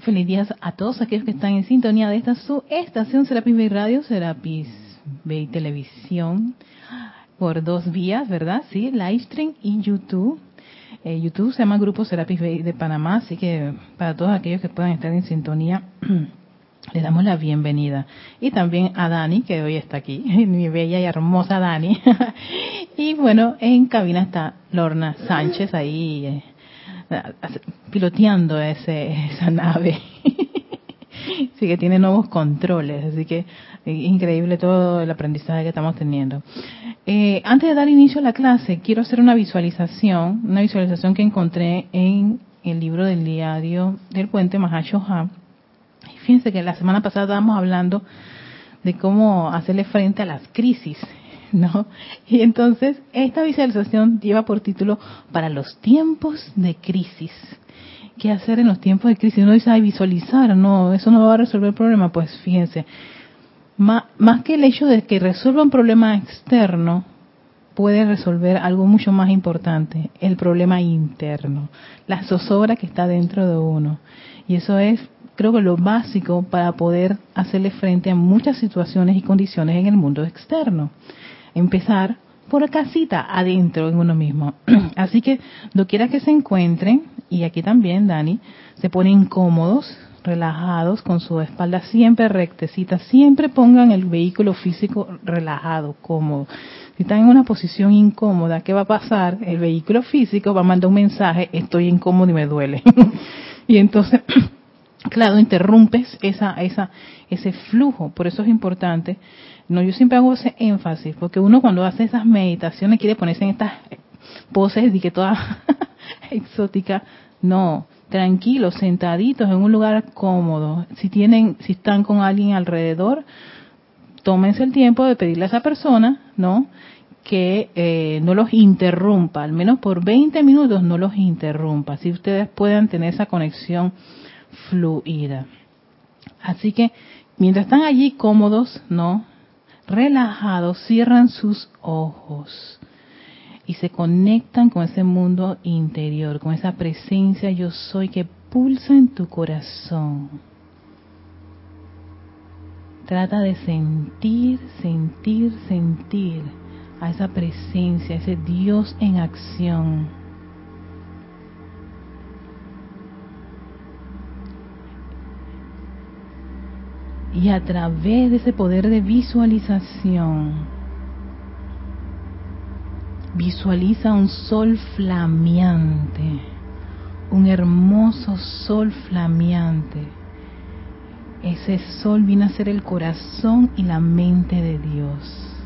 Feliz día a todos aquellos que están en sintonía de esta su estación Serapis Bay Radio, Serapis Bay Televisión, por dos vías, ¿verdad? Sí, live stream y YouTube. Eh, YouTube se llama Grupo Serapis Bay de Panamá, así que para todos aquellos que puedan estar en sintonía, le damos la bienvenida. Y también a Dani, que hoy está aquí, mi bella y hermosa Dani. y bueno, en cabina está Lorna Sánchez ahí. Piloteando ese, esa nave. sí que tiene nuevos controles, así que eh, increíble todo el aprendizaje que estamos teniendo. Eh, antes de dar inicio a la clase, quiero hacer una visualización, una visualización que encontré en el libro del diario del puente Mahashoha. Fíjense que la semana pasada estábamos hablando de cómo hacerle frente a las crisis ¿no? Y entonces esta visualización lleva por título para los tiempos de crisis. ¿Qué hacer en los tiempos de crisis? Uno dice, ay, visualizar, no, eso no va a resolver el problema. Pues fíjense, más, más que el hecho de que resuelva un problema externo, puede resolver algo mucho más importante, el problema interno, la zozobra que está dentro de uno. Y eso es, creo que lo básico para poder hacerle frente a muchas situaciones y condiciones en el mundo externo empezar por casita adentro en uno mismo. Así que quiera que se encuentren, y aquí también Dani, se ponen cómodos, relajados, con su espalda siempre rectecita, siempre pongan el vehículo físico relajado, cómodo. Si están en una posición incómoda, ¿qué va a pasar? El vehículo físico va a mandar un mensaje, estoy incómodo y me duele. y entonces, claro, interrumpes esa, esa, ese flujo. Por eso es importante no, yo siempre hago ese énfasis, porque uno cuando hace esas meditaciones quiere ponerse en estas poses de que toda exótica. No, tranquilos, sentaditos en un lugar cómodo. Si tienen, si están con alguien alrededor, tómense el tiempo de pedirle a esa persona, ¿no? Que eh, no los interrumpa, al menos por 20 minutos no los interrumpa, si ustedes puedan tener esa conexión fluida. Así que mientras están allí cómodos, ¿no? Relajados, cierran sus ojos y se conectan con ese mundo interior, con esa presencia yo soy que pulsa en tu corazón. Trata de sentir, sentir, sentir a esa presencia, ese Dios en acción Y a través de ese poder de visualización, visualiza un sol flameante, un hermoso sol flameante. Ese sol viene a ser el corazón y la mente de Dios.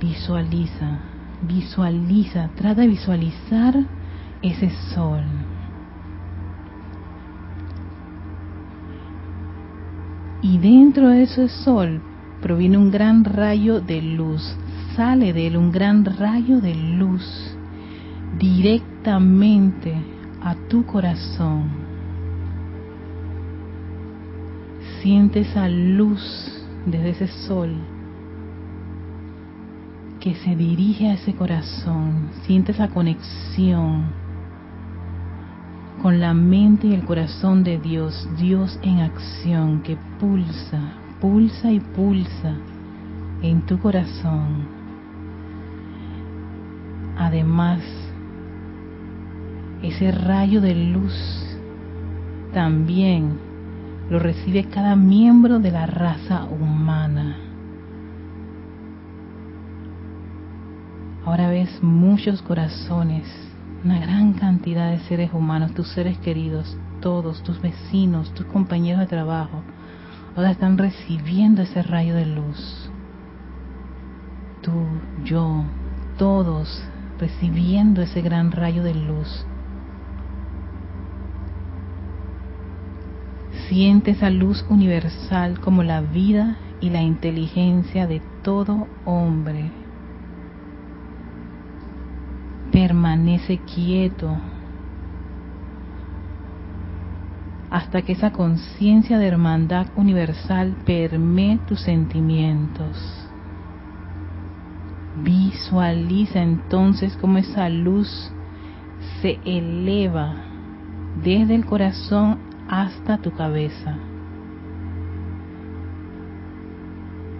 Visualiza, visualiza, trata de visualizar ese sol. Y dentro de ese sol proviene un gran rayo de luz, sale de él un gran rayo de luz directamente a tu corazón. Siente esa luz desde ese sol que se dirige a ese corazón, siente esa conexión con la mente y el corazón de Dios, Dios en acción que pulsa, pulsa y pulsa en tu corazón. Además, ese rayo de luz también lo recibe cada miembro de la raza humana. Ahora ves muchos corazones una gran cantidad de seres humanos, tus seres queridos, todos, tus vecinos, tus compañeros de trabajo, ahora están recibiendo ese rayo de luz. Tú, yo, todos recibiendo ese gran rayo de luz. Siente esa luz universal como la vida y la inteligencia de todo hombre permanece quieto hasta que esa conciencia de hermandad universal permee tus sentimientos. Visualiza entonces cómo esa luz se eleva desde el corazón hasta tu cabeza.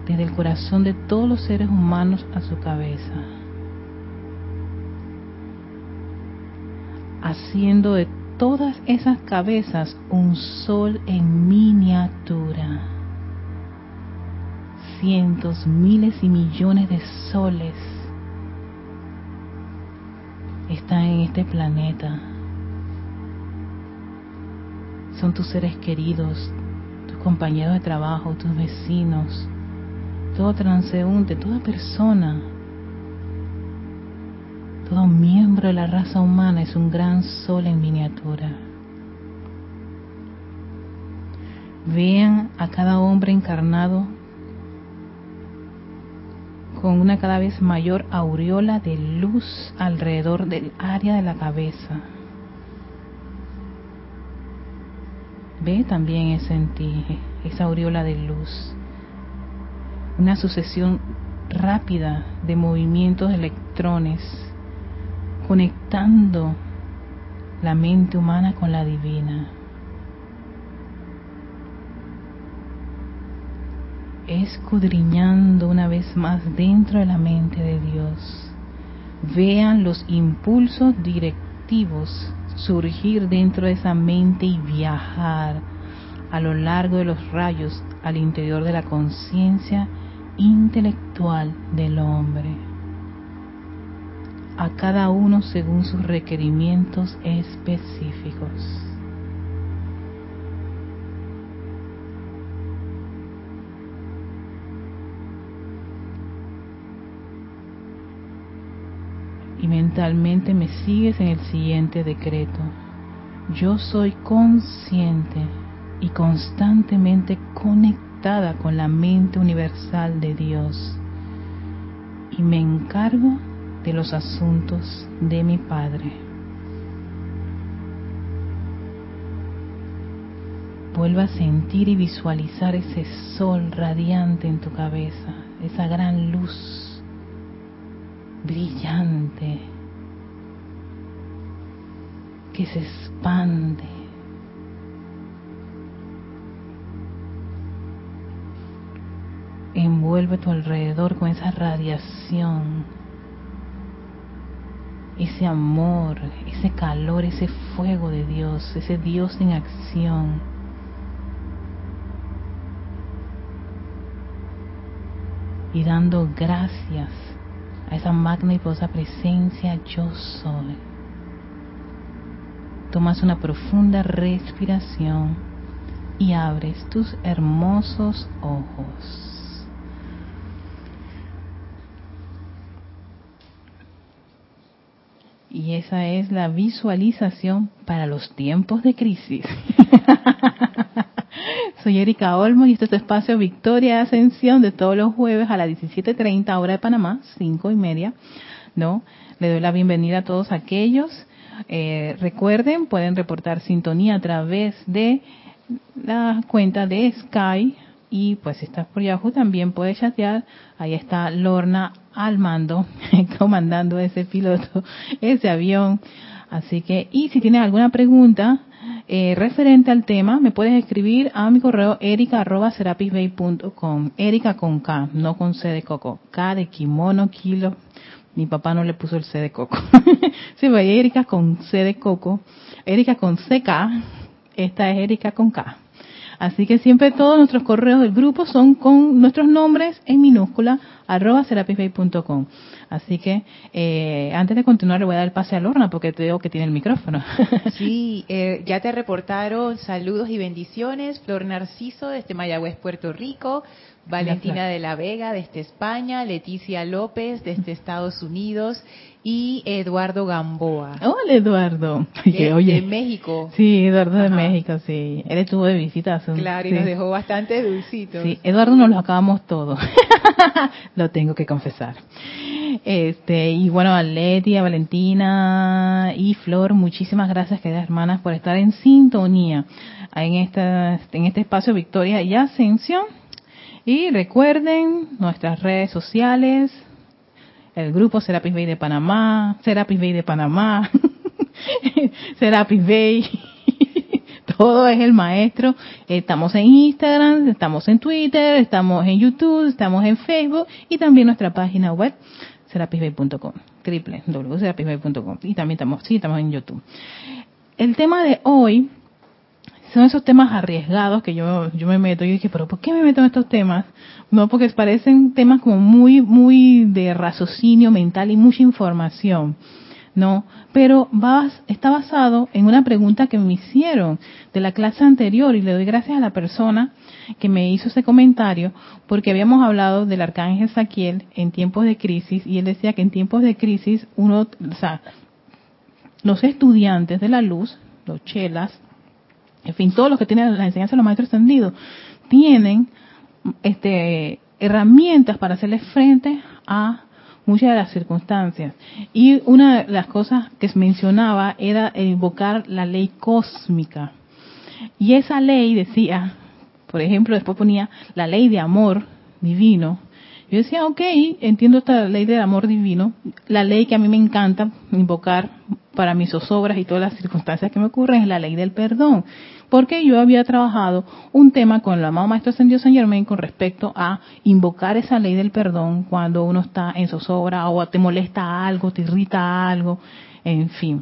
Desde el corazón de todos los seres humanos a su cabeza. Haciendo de todas esas cabezas un sol en miniatura. Cientos, miles y millones de soles están en este planeta. Son tus seres queridos, tus compañeros de trabajo, tus vecinos, todo transeúnte, toda persona, todo miembro de la raza humana es un gran sol en miniatura. Vean a cada hombre encarnado con una cada vez mayor aureola de luz alrededor del área de la cabeza. Ve también ese en ti, esa aureola de luz. Una sucesión rápida de movimientos de electrones conectando la mente humana con la divina. escudriñando una vez más dentro de la mente de Dios. Vean los impulsos directivos surgir dentro de esa mente y viajar a lo largo de los rayos al interior de la conciencia intelectual del hombre, a cada uno según sus requerimientos específicos. y mentalmente me sigues en el siguiente decreto. Yo soy consciente y constantemente conectada con la mente universal de Dios y me encargo de los asuntos de mi Padre. Vuelva a sentir y visualizar ese sol radiante en tu cabeza, esa gran luz brillante que se expande. Envuelve tu alrededor con esa radiación, ese amor, ese calor, ese fuego de Dios, ese Dios en acción. Y dando gracias a esa magna y poderosa presencia yo soy. Tomas una profunda respiración y abres tus hermosos ojos. Y esa es la visualización para los tiempos de crisis. Soy Erika Olmo y este es tu espacio Victoria Ascensión de todos los jueves a las 17.30 hora de Panamá, 5 y media. ¿no? Le doy la bienvenida a todos aquellos. Eh, recuerden, pueden reportar sintonía a través de la cuenta de Sky y pues si estás por Yahoo también puedes chatear. Ahí está Lorna al mando, comandando ese piloto, ese avión. Así que, y si tienes alguna pregunta, eh, referente al tema, me puedes escribir a mi correo erica.serapisbay.com. Erika con K, no con C de coco. K de kimono, kilo. Mi papá no le puso el C de coco. sí, pues Erika con C de coco. Erika con CK. Esta es Erika con K. Así que siempre todos nuestros correos del grupo son con nuestros nombres en minúscula, arroba serapisbay.com. Así que eh, antes de continuar le voy a dar el pase a Lorna porque te veo que tiene el micrófono. sí, eh, ya te reportaron saludos y bendiciones. Flor Narciso desde Mayagüez, Puerto Rico. Valentina de la Vega desde España, Leticia López desde Estados Unidos y Eduardo Gamboa. Hola Eduardo. de, México. Sí, Eduardo de México, sí. Él estuvo de visita hace un Claro, y nos dejó bastante dulcitos. Sí, Eduardo nos lo acabamos todo. lo tengo que confesar. Este, y bueno, a Leti, a Valentina y Flor, muchísimas gracias, queridas hermanas, por estar en sintonía en, esta, en este espacio Victoria y Ascensión. Y recuerden nuestras redes sociales, el grupo Serapis Bay de Panamá, Serapis Bay de Panamá, Serapis Bay, todo es el maestro. Estamos en Instagram, estamos en Twitter, estamos en YouTube, estamos en Facebook y también nuestra página web serapisbay.com, www.serapisbay.com y también estamos, sí, estamos en YouTube. El tema de hoy son esos temas arriesgados que yo, yo me meto. Y dije, pero ¿por qué me meto en estos temas? No, porque parecen temas como muy, muy de raciocinio mental y mucha información. No, pero está basado en una pregunta que me hicieron de la clase anterior y le doy gracias a la persona que me hizo ese comentario porque habíamos hablado del arcángel Saquiel en tiempos de crisis y él decía que en tiempos de crisis uno, o sea, los estudiantes de la luz, los chelas, en fin, todos los que tienen la enseñanza de los maestros ascendidos, tienen este, herramientas para hacerle frente a muchas de las circunstancias. Y una de las cosas que mencionaba era invocar la ley cósmica. Y esa ley decía, por ejemplo, después ponía la ley de amor divino. Yo decía, ok, entiendo esta ley de amor divino, la ley que a mí me encanta invocar para mis zozobras y todas las circunstancias que me ocurren es la ley del perdón. Porque yo había trabajado un tema con el amado Maestro Ascendido San Germain con respecto a invocar esa ley del perdón cuando uno está en zozobra o te molesta algo, te irrita algo, en fin.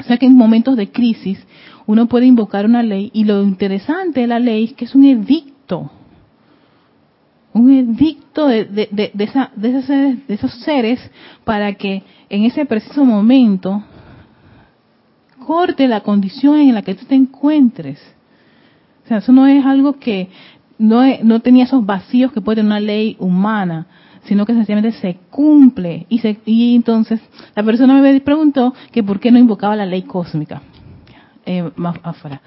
O sea que en momentos de crisis uno puede invocar una ley y lo interesante de la ley es que es un edicto. Un edicto de, de, de, de, esa, esos seres, de esos seres para que en ese preciso momento corte la condición en la que tú te encuentres. O sea, eso no es algo que no, no tenía esos vacíos que puede tener una ley humana, sino que sencillamente se cumple. Y, se, y entonces la persona me preguntó que por qué no invocaba la ley cósmica. Eh, más afuera.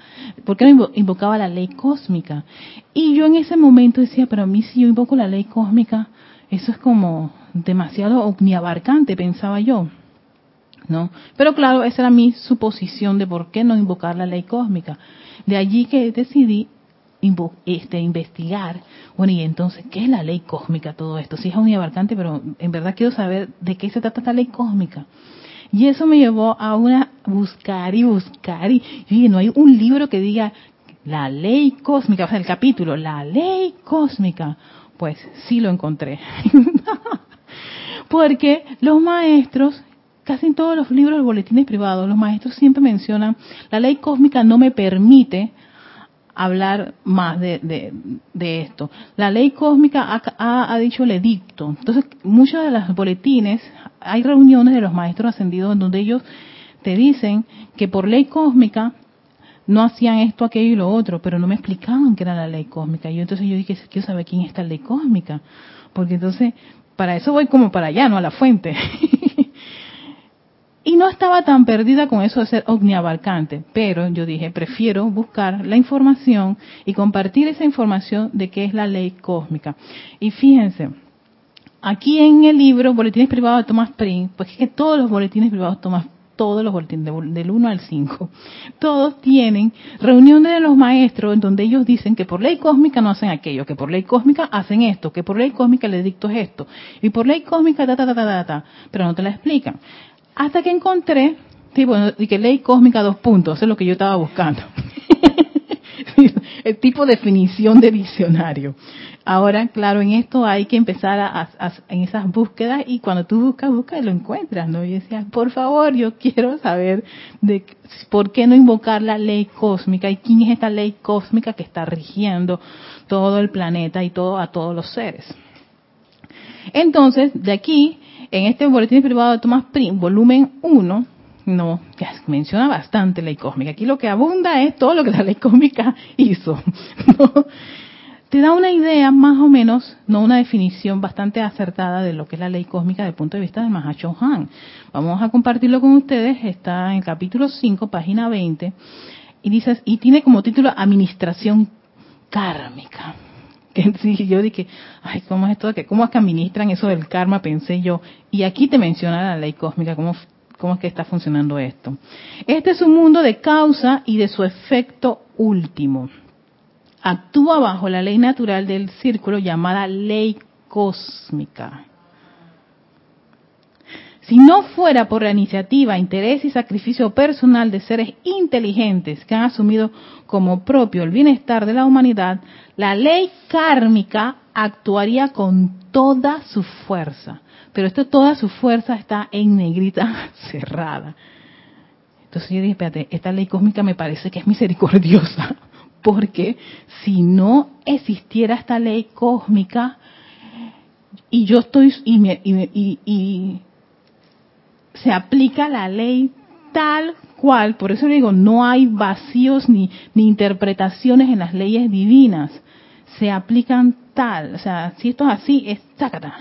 ¿Por qué no invocaba la ley cósmica? Y yo en ese momento decía, pero a mí si yo invoco la ley cósmica, eso es como demasiado omniabarcante, pensaba yo. ¿no? Pero claro, esa era mi suposición de por qué no invocar la ley cósmica. De allí que decidí este, investigar, bueno, y entonces, ¿qué es la ley cósmica todo esto? Sí es muy abarcante, pero en verdad quiero saber de qué se trata esta ley cósmica. Y eso me llevó a una buscar y buscar y, y no hay un libro que diga la ley cósmica, o sea, el capítulo, la ley cósmica. Pues sí lo encontré. Porque los maestros casi en todos los libros de boletines privados, los maestros siempre mencionan, la ley cósmica no me permite hablar más de, esto. La ley cósmica ha, dicho el edicto. Entonces, muchos de los boletines, hay reuniones de los maestros ascendidos en donde ellos te dicen que por ley cósmica no hacían esto, aquello y lo otro, pero no me explicaban qué era la ley cósmica. Y entonces yo dije, quiero saber quién es esta ley cósmica, porque entonces para eso voy como para allá, no a la fuente. Y no estaba tan perdida con eso de ser omniabarcante, pero yo dije, prefiero buscar la información y compartir esa información de qué es la ley cósmica. Y fíjense, aquí en el libro Boletines Privados de Thomas Prince, pues es que todos los boletines privados Thomas todos los boletines, del 1 al 5, todos tienen reuniones de los maestros en donde ellos dicen que por ley cósmica no hacen aquello, que por ley cósmica hacen esto, que por ley cósmica el edicto es esto, y por ley cósmica ta ta ta ta ta, pero no te la explican. Hasta que encontré, sí, bueno, y que ley cósmica dos puntos, es lo que yo estaba buscando. tipo de definición de diccionario. Ahora, claro, en esto hay que empezar a, en esas búsquedas y cuando tú buscas, buscas y lo encuentras, ¿no? Y decía, por favor, yo quiero saber de por qué no invocar la ley cósmica y quién es esta ley cósmica que está rigiendo todo el planeta y todo a todos los seres. Entonces, de aquí en este boletín privado de Thomas Prim, volumen 1, no, ya menciona bastante ley cósmica. Aquí lo que abunda es todo lo que la ley cósmica hizo. Te da una idea más o menos, no una definición bastante acertada de lo que es la ley cósmica desde el punto de vista de Mahacho Han. Vamos a compartirlo con ustedes, está en el capítulo 5, página 20, y dices, y tiene como título Administración kármica. sí, yo dije, ay, ¿cómo es esto? ¿Cómo es que administran eso del karma? Pensé yo. Y aquí te menciona la ley cósmica, ¿cómo, cómo es que está funcionando esto? Este es un mundo de causa y de su efecto último. Actúa bajo la ley natural del círculo llamada ley cósmica. Si no fuera por la iniciativa, interés y sacrificio personal de seres inteligentes que han asumido como propio el bienestar de la humanidad, la ley kármica actuaría con toda su fuerza. Pero esto, toda su fuerza está en negrita cerrada. Entonces yo dije, espérate, esta ley cósmica me parece que es misericordiosa, porque si no existiera esta ley cósmica y yo estoy y, y se aplica la ley tal cual, por eso digo, no hay vacíos ni, ni interpretaciones en las leyes divinas, se aplican tal, o sea, si esto es así, es tácata.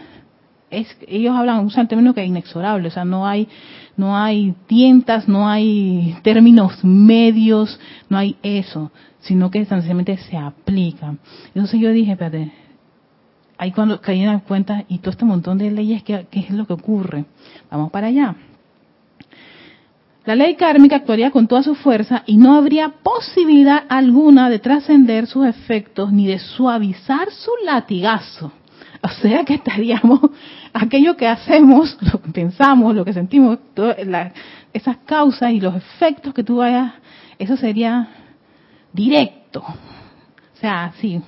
Es, ellos hablan, usan el término que es inexorable, o sea, no hay, no hay tientas, no hay términos medios, no hay eso, sino que sencillamente se aplican. Entonces yo dije, espérate, ahí cuando caí en cuenta, y todo este montón de leyes, ¿qué, ¿qué, es lo que ocurre? Vamos para allá. La ley kármica actuaría con toda su fuerza y no habría posibilidad alguna de trascender sus efectos ni de suavizar su latigazo. O sea que estaríamos, aquello que hacemos, lo que pensamos, lo que sentimos, esas causas y los efectos que tú vayas, eso sería directo. O sea, sí,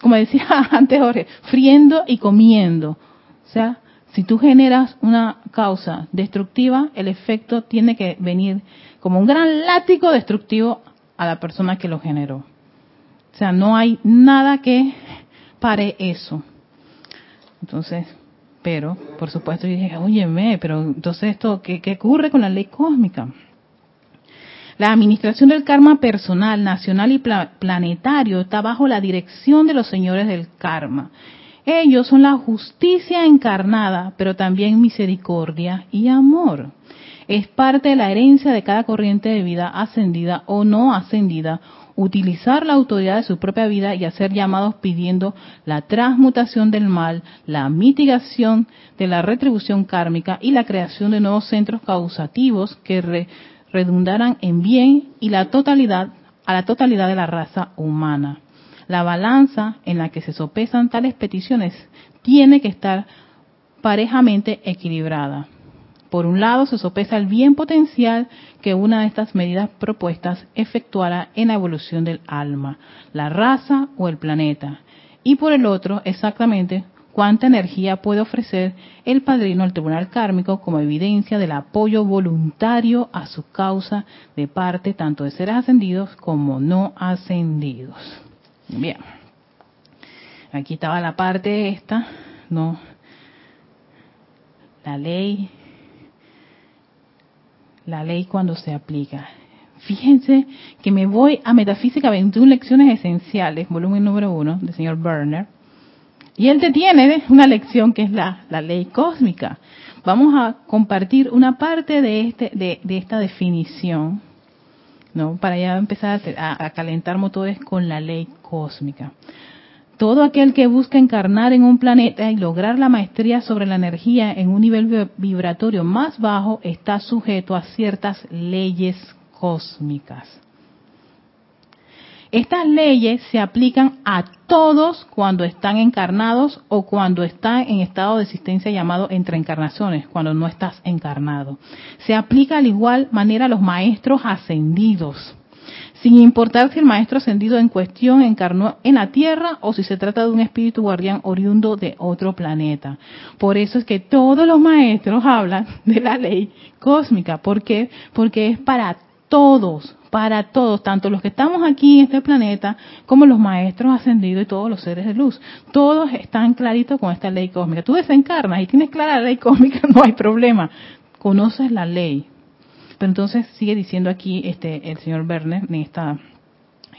como decía antes Jorge, friendo y comiendo. O sea, si tú generas una causa destructiva, el efecto tiene que venir como un gran látigo destructivo a la persona que lo generó. O sea, no hay nada que pare eso. Entonces, pero, por supuesto, yo dije, óyeme, pero entonces esto, ¿qué, qué ocurre con la ley cósmica? La administración del karma personal, nacional y planetario está bajo la dirección de los señores del karma. Ellos son la justicia encarnada, pero también misericordia y amor. Es parte de la herencia de cada corriente de vida ascendida o no ascendida utilizar la autoridad de su propia vida y hacer llamados pidiendo la transmutación del mal, la mitigación de la retribución kármica y la creación de nuevos centros causativos que redundaran en bien y la totalidad a la totalidad de la raza humana. La balanza en la que se sopesan tales peticiones tiene que estar parejamente equilibrada. Por un lado, se sopesa el bien potencial que una de estas medidas propuestas efectuará en la evolución del alma, la raza o el planeta. Y por el otro, exactamente cuánta energía puede ofrecer el padrino al tribunal kármico como evidencia del apoyo voluntario a su causa de parte tanto de seres ascendidos como no ascendidos. Bien. Aquí estaba la parte esta, ¿no? La ley, la ley cuando se aplica. Fíjense que me voy a Metafísica 21 Lecciones Esenciales, volumen número uno, del señor Berner, y él te tiene una lección que es la, la ley cósmica. Vamos a compartir una parte de, este, de, de esta definición ¿no? Para ya empezar a, calentar motores con la ley cósmica. Todo aquel que busca encarnar en un planeta y lograr la maestría sobre la energía en un nivel vibratorio más bajo está sujeto a ciertas leyes cósmicas. Estas leyes se aplican a todos cuando están encarnados o cuando están en estado de existencia llamado entre encarnaciones, cuando no estás encarnado. Se aplica al igual manera a los maestros ascendidos, sin importar si el maestro ascendido en cuestión encarnó en la Tierra o si se trata de un espíritu guardián oriundo de otro planeta. Por eso es que todos los maestros hablan de la ley cósmica. ¿Por qué? Porque es para todos, para todos, tanto los que estamos aquí en este planeta como los maestros ascendidos y todos los seres de luz. Todos están claritos con esta ley cósmica. Tú desencarnas y tienes clara la ley cósmica, no hay problema. Conoces la ley. Entonces sigue diciendo aquí este el señor Werner en, esta,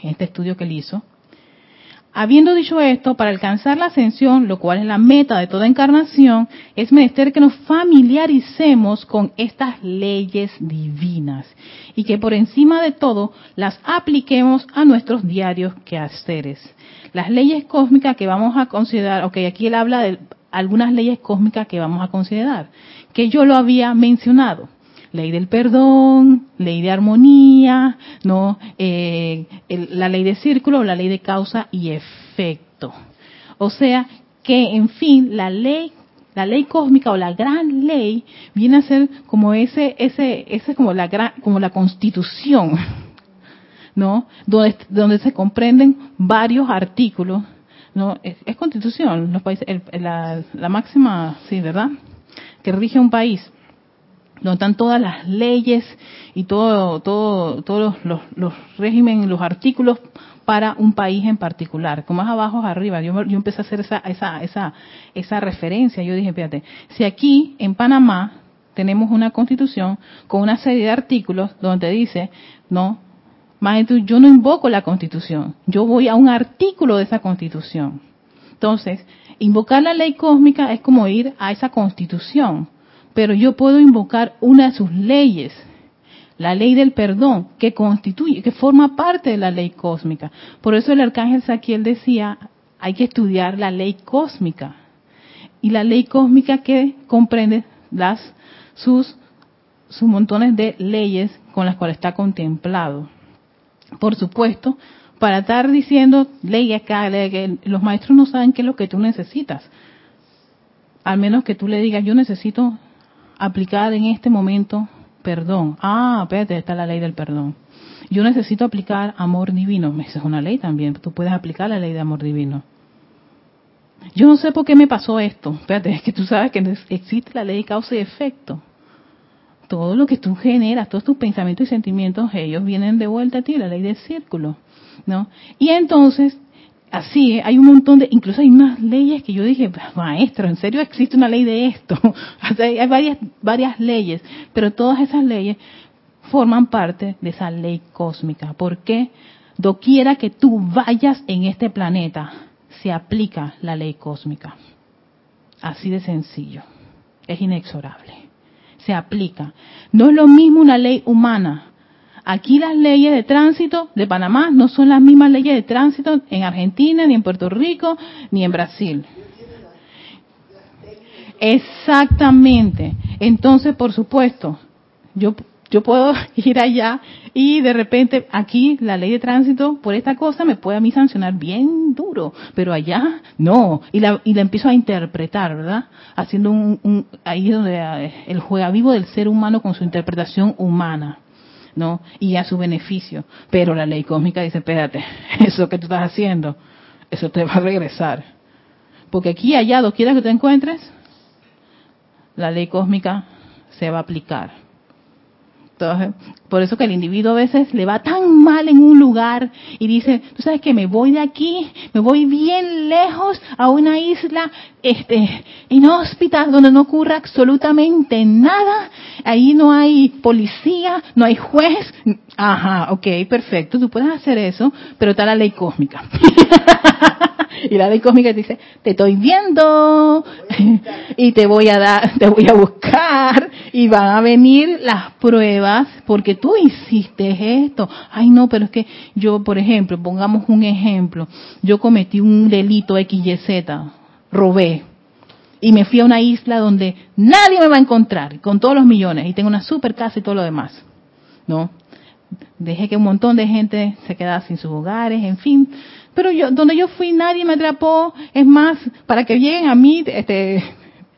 en este estudio que él hizo, Habiendo dicho esto, para alcanzar la ascensión, lo cual es la meta de toda encarnación, es menester que nos familiaricemos con estas leyes divinas y que por encima de todo las apliquemos a nuestros diarios quehaceres. Las leyes cósmicas que vamos a considerar, ok, aquí él habla de algunas leyes cósmicas que vamos a considerar, que yo lo había mencionado ley del perdón, ley de armonía, no, eh, la ley de círculo, la ley de causa y efecto. O sea que, en fin, la ley la ley cósmica o la gran ley viene a ser como ese, ese, ese como la gran, como la constitución, ¿no? Donde, donde se comprenden varios artículos, ¿no? Es, constitución, los países, la, la máxima, sí, ¿verdad? Que rige un país donde están todas las leyes y todo, todo, todos los, los, regímenes, los artículos para un país en particular. Como más abajo, arriba. Yo, yo empecé a hacer esa, esa, esa, esa referencia. Yo dije, fíjate, si aquí en Panamá tenemos una constitución con una serie de artículos donde dice, no, maestro, yo no invoco la constitución, yo voy a un artículo de esa constitución. Entonces, invocar la ley cósmica es como ir a esa constitución pero yo puedo invocar una de sus leyes, la ley del perdón, que constituye, que forma parte de la ley cósmica. Por eso el arcángel Saquiel decía, hay que estudiar la ley cósmica. Y la ley cósmica que comprende las sus sus montones de leyes con las cuales está contemplado. Por supuesto, para estar diciendo ley acá, que los maestros no saben qué es lo que tú necesitas. Al menos que tú le digas, yo necesito aplicar en este momento perdón. Ah, espérate, está la ley del perdón. Yo necesito aplicar amor divino. Esa es una ley también. Tú puedes aplicar la ley de amor divino. Yo no sé por qué me pasó esto. Espérate, es que tú sabes que existe la ley de causa y efecto. Todo lo que tú generas, todos tus pensamientos y sentimientos, ellos vienen de vuelta a ti, la ley del círculo. ¿no? Y entonces así, hay un montón de, incluso hay unas leyes que yo dije, maestro, ¿en serio existe una ley de esto? hay varias, varias leyes, pero todas esas leyes forman parte de esa ley cósmica. ¿Por qué? Doquiera que tú vayas en este planeta, se aplica la ley cósmica. Así de sencillo. Es inexorable. Se aplica. No es lo mismo una ley humana Aquí las leyes de tránsito de Panamá no son las mismas leyes de tránsito en Argentina, ni en Puerto Rico, ni en Brasil. Exactamente. Entonces, por supuesto, yo yo puedo ir allá y de repente aquí la ley de tránsito por esta cosa me puede a mí sancionar bien duro, pero allá no. Y la, y la empiezo a interpretar, ¿verdad? Haciendo un, un ahí donde eh, el juega vivo del ser humano con su interpretación humana. ¿No? Y a su beneficio. Pero la ley cósmica dice, espérate, eso que tú estás haciendo, eso te va a regresar. Porque aquí allá, quiera que te encuentres, la ley cósmica se va a aplicar. Por eso que el individuo a veces le va tan mal en un lugar y dice, tú sabes que me voy de aquí, me voy bien lejos a una isla este, inhóspita donde no ocurra absolutamente nada, ahí no hay policía, no hay juez. Ajá, ok, perfecto, tú puedes hacer eso, pero está la ley cósmica. y la ley cósmica dice, te estoy viendo y te voy a dar, te voy a buscar y van a venir las pruebas porque tú hiciste esto. Ay, no, pero es que yo, por ejemplo, pongamos un ejemplo, yo cometí un delito XYZ, robé y me fui a una isla donde nadie me va a encontrar con todos los millones y tengo una super casa y todo lo demás. ¿No? Dejé que un montón de gente se quedara sin sus hogares, en fin, pero yo, donde yo fui nadie me atrapó. Es más, para que lleguen a mí, este,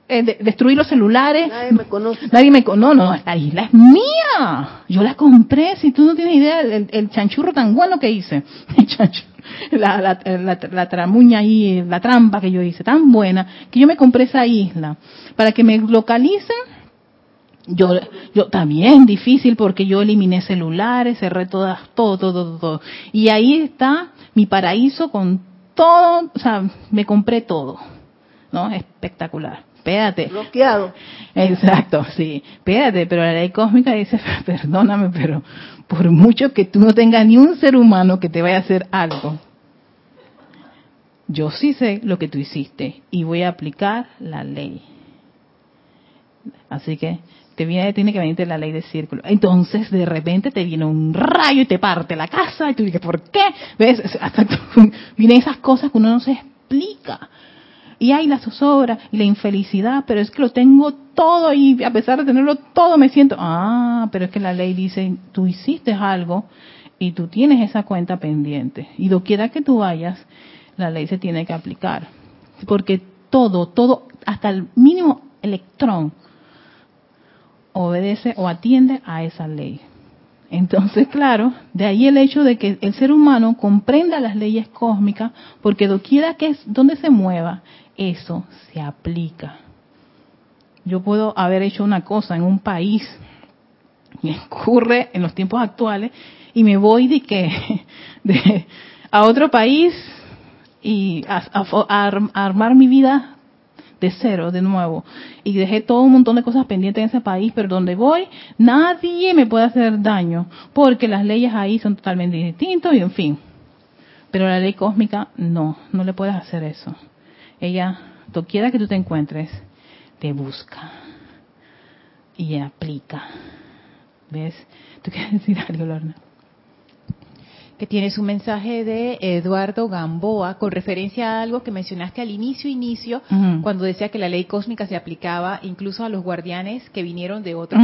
eh, destruir los celulares. Nadie me conoce. Nadie me conoce. No, no, la isla es mía. Yo la compré. Si tú no tienes idea, el, chanchurro tan bueno que hice. la, la, la, la, tramuña ahí, la trampa que yo hice, tan buena, que yo me compré esa isla. Para que me localicen, yo, yo también difícil porque yo eliminé celulares, cerré todas, todo, todo, todo. Y ahí está mi paraíso con todo, o sea, me compré todo, ¿no? Espectacular. Espérate. Bloqueado. Exacto, sí. Espérate, pero la ley cósmica dice, perdóname, pero por mucho que tú no tengas ni un ser humano que te vaya a hacer algo, yo sí sé lo que tú hiciste y voy a aplicar la ley. Así que te viene, tiene que venirte la ley de círculo. Entonces, de repente te viene un rayo y te parte la casa y tú dices, ¿por qué? ¿Ves? Hasta vienen esas cosas que uno no se explica. Y hay la zozobra y la infelicidad, pero es que lo tengo todo y a pesar de tenerlo todo me siento, ah, pero es que la ley dice, tú hiciste algo y tú tienes esa cuenta pendiente. Y doquiera que tú vayas, la ley se tiene que aplicar. Porque todo, todo, hasta el mínimo electrón obedece o atiende a esa ley. Entonces, claro, de ahí el hecho de que el ser humano comprenda las leyes cósmicas, porque doquiera que es donde se mueva, eso se aplica. Yo puedo haber hecho una cosa en un país y ocurre en los tiempos actuales y me voy de que de, a otro país y a, armar mi vida de cero, de nuevo. Y dejé todo un montón de cosas pendientes en ese país, pero donde voy, nadie me puede hacer daño, porque las leyes ahí son totalmente distintas y en fin. Pero la ley cósmica, no, no le puedes hacer eso. Ella, quiera que tú te encuentres, te busca y aplica. ¿Ves? ¿Tú quieres decir algo, Lorna? Que tienes un mensaje de Eduardo Gamboa con referencia a algo que mencionaste al inicio, inicio, cuando decía que la ley cósmica se aplicaba incluso a los guardianes que vinieron de otros,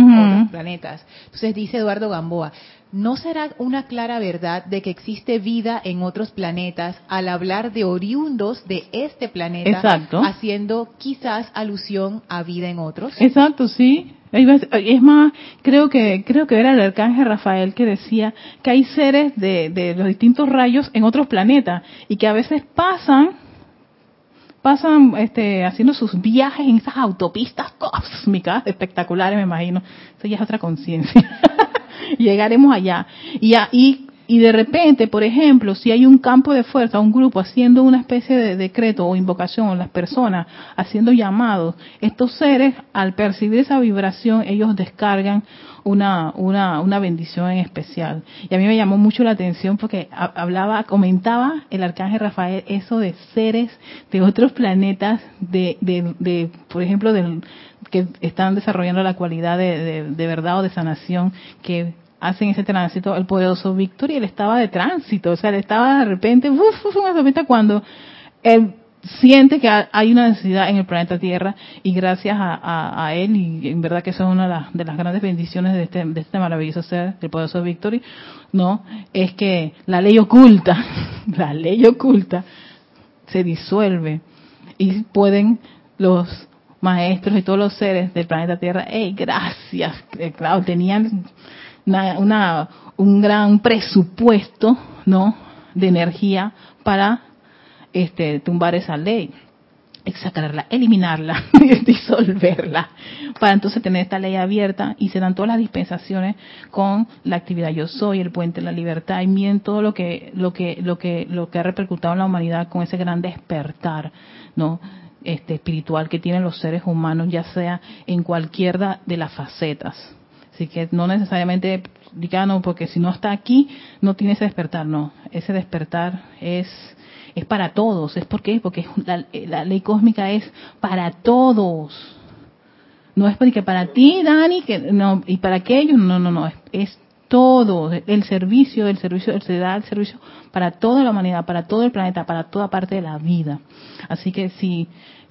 planetas. Entonces dice Eduardo Gamboa, ¿no será una clara verdad de que existe vida en otros planetas al hablar de oriundos de este planeta, haciendo quizás alusión a vida en otros? Exacto, sí. Es más, creo que creo que era el arcángel Rafael que decía que hay seres de, los distintos rayos en otros planetas y que a veces pasan pasan este, haciendo sus viajes en esas autopistas cósmicas espectaculares, me imagino. Eso ya es otra conciencia. Llegaremos allá. Y, y y de repente, por ejemplo, si hay un campo de fuerza, un grupo haciendo una especie de decreto o invocación, las personas haciendo llamados, estos seres, al percibir esa vibración, ellos descargan una, una, una bendición en especial. Y a mí me llamó mucho la atención porque hablaba, comentaba el arcángel Rafael eso de seres de otros planetas, de, de, de por ejemplo, del, que están desarrollando la cualidad de, de verdad o de sanación, que hacen ese tránsito, el poderoso Víctor y él estaba de tránsito, o sea, él estaba de repente, uf, uf, una cuando él siente que hay una necesidad en el planeta Tierra y gracias a, él, y en verdad que eso es una de las, grandes bendiciones de este, de este maravilloso ser, el poderoso Victory, no, es que la ley oculta, la ley oculta se disuelve y pueden los maestros y todos los seres del planeta Tierra, hey, gracias, eh, claro, tenían una, un gran presupuesto, ¿no? De energía para este, tumbar esa ley, sacarla, eliminarla, disolverla, para entonces tener esta ley abierta y se dan todas las dispensaciones con la actividad yo soy, el puente de la libertad y miren todo lo que lo que lo que lo que ha repercutado en la humanidad con ese gran despertar, ¿no? Este espiritual que tienen los seres humanos, ya sea en cualquiera de las facetas. Así que no necesariamente diga, no, porque si no está aquí, no tiene ese despertar. No, ese despertar es es para todos. ¿Es por qué? Porque la, ley cósmica es para todos. No es porque para ti, Dani, que no, y para aquellos, no, no, no, es, es todo. El servicio, el servicio, se da el servicio para toda la humanidad, para todo el planeta, para toda parte de la vida. Así que sí,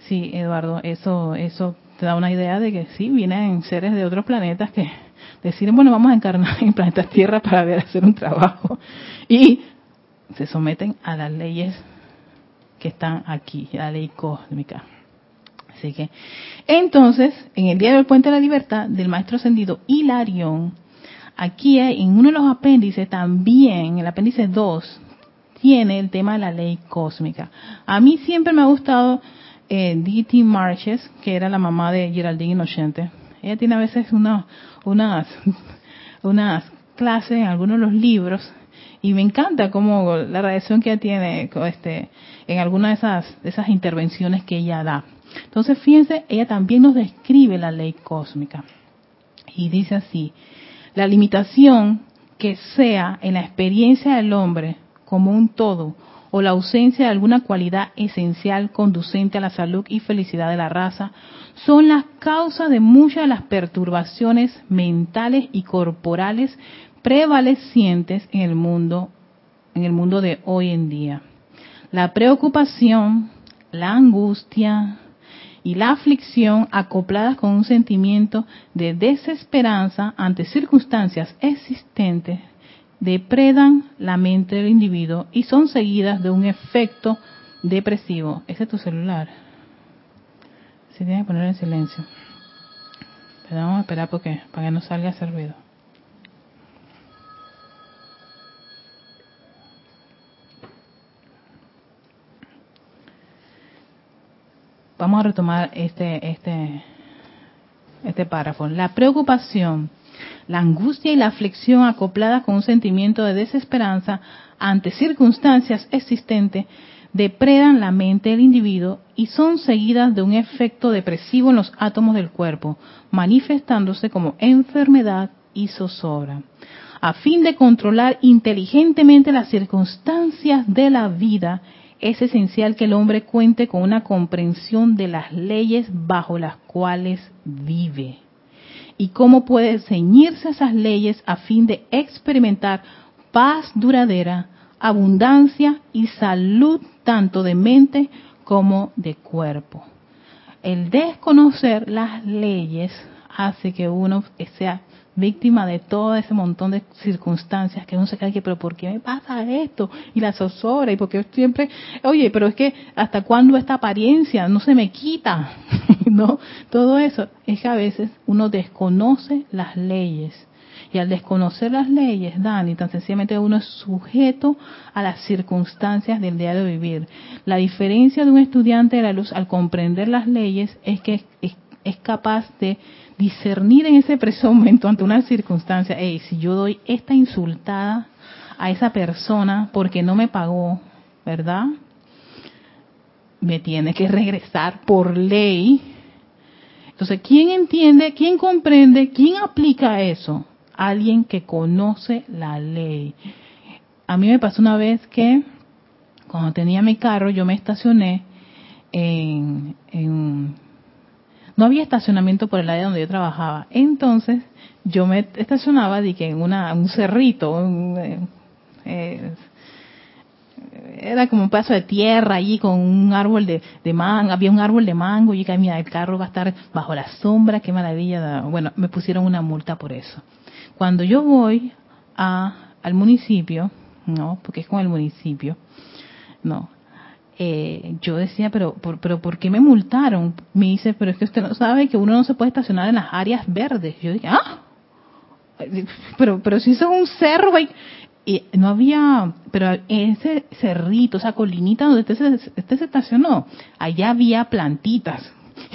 sí, Eduardo, eso, eso te da una idea de que sí, vienen seres de otros planetas que decir, bueno, vamos a encarnar en planeta Tierra para ver hacer un trabajo. Y se someten a las leyes que están aquí, la ley cósmica. Así que, entonces, en el Día del Puente de la Libertad del Maestro Ascendido Hilarión, aquí en uno de los apéndices también, el apéndice 2, tiene el tema de la ley cósmica. A mí siempre me ha gustado eh, D.T. Marches, que era la mamá de Geraldine Inocente. Ella tiene a veces una, unas, unas clases en algunos de los libros y me encanta como la reacción que ella tiene este, en algunas de esas, de esas intervenciones que ella da. Entonces, fíjense, ella también nos describe la ley cósmica. Y dice así, la limitación que sea en la experiencia del hombre como un todo o la ausencia de alguna cualidad esencial conducente a la salud y felicidad de la raza son las causas de muchas de las perturbaciones mentales y corporales prevalecientes en el mundo en el mundo de hoy en día. La preocupación, la angustia y la aflicción acopladas con un sentimiento de desesperanza ante circunstancias existentes depredan la mente del individuo y son seguidas de un efecto depresivo. Ese es tu celular. Si tiene que poner en silencio. Pero vamos a esperar porque para que no salga ese ruido. Vamos a retomar este este este párrafo. La preocupación, la angustia y la aflicción acopladas con un sentimiento de desesperanza ante circunstancias existentes depredan la mente del individuo y son seguidas de un efecto depresivo en los átomos del cuerpo, manifestándose como enfermedad y zozobra. A fin de controlar inteligentemente las circunstancias de la vida, es esencial que el hombre cuente con una comprensión de las leyes bajo las cuales vive y cómo puede ceñirse a esas leyes a fin de experimentar paz duradera, abundancia y salud tanto de mente como de cuerpo. El desconocer las leyes hace que uno sea víctima de todo ese montón de circunstancias que uno se cae que, pero ¿por qué me pasa esto? Y la zozobra, y porque siempre, oye, pero es que hasta cuándo esta apariencia no se me quita, ¿no? Todo eso es que a veces uno desconoce las leyes y al desconocer las leyes, Dani, tan sencillamente uno es sujeto a las circunstancias del día de vivir. La diferencia de un estudiante de la luz al comprender las leyes es que es, capaz de discernir en ese momento ante una circunstancia, hey, si yo doy esta insultada a esa persona porque no me pagó, ¿verdad? Me tiene que regresar por ley. Entonces, ¿quién entiende, quién comprende, quién aplica eso? Alguien que conoce la ley. A mí me pasó una vez que cuando tenía mi carro yo me estacioné en, no había estacionamiento por el área donde yo trabajaba. Entonces yo me estacionaba que en una, un cerrito, eh, era como un pedazo de tierra allí con un árbol de, de mango, había un árbol de mango y dije, mira, el carro va a estar bajo la sombra, qué maravilla. Bueno, me pusieron una multa por eso. Cuando yo voy a, al municipio, no, porque es con el municipio, no, eh, yo decía, pero, por, pero ¿por qué me multaron? Me dice, pero es que usted no sabe que uno no se puede estacionar en las áreas verdes. Yo dije, ah, pero, pero si eso es un cerro, y no había, pero ese cerrito, esa colinita donde usted se, usted se estacionó, allá había plantitas.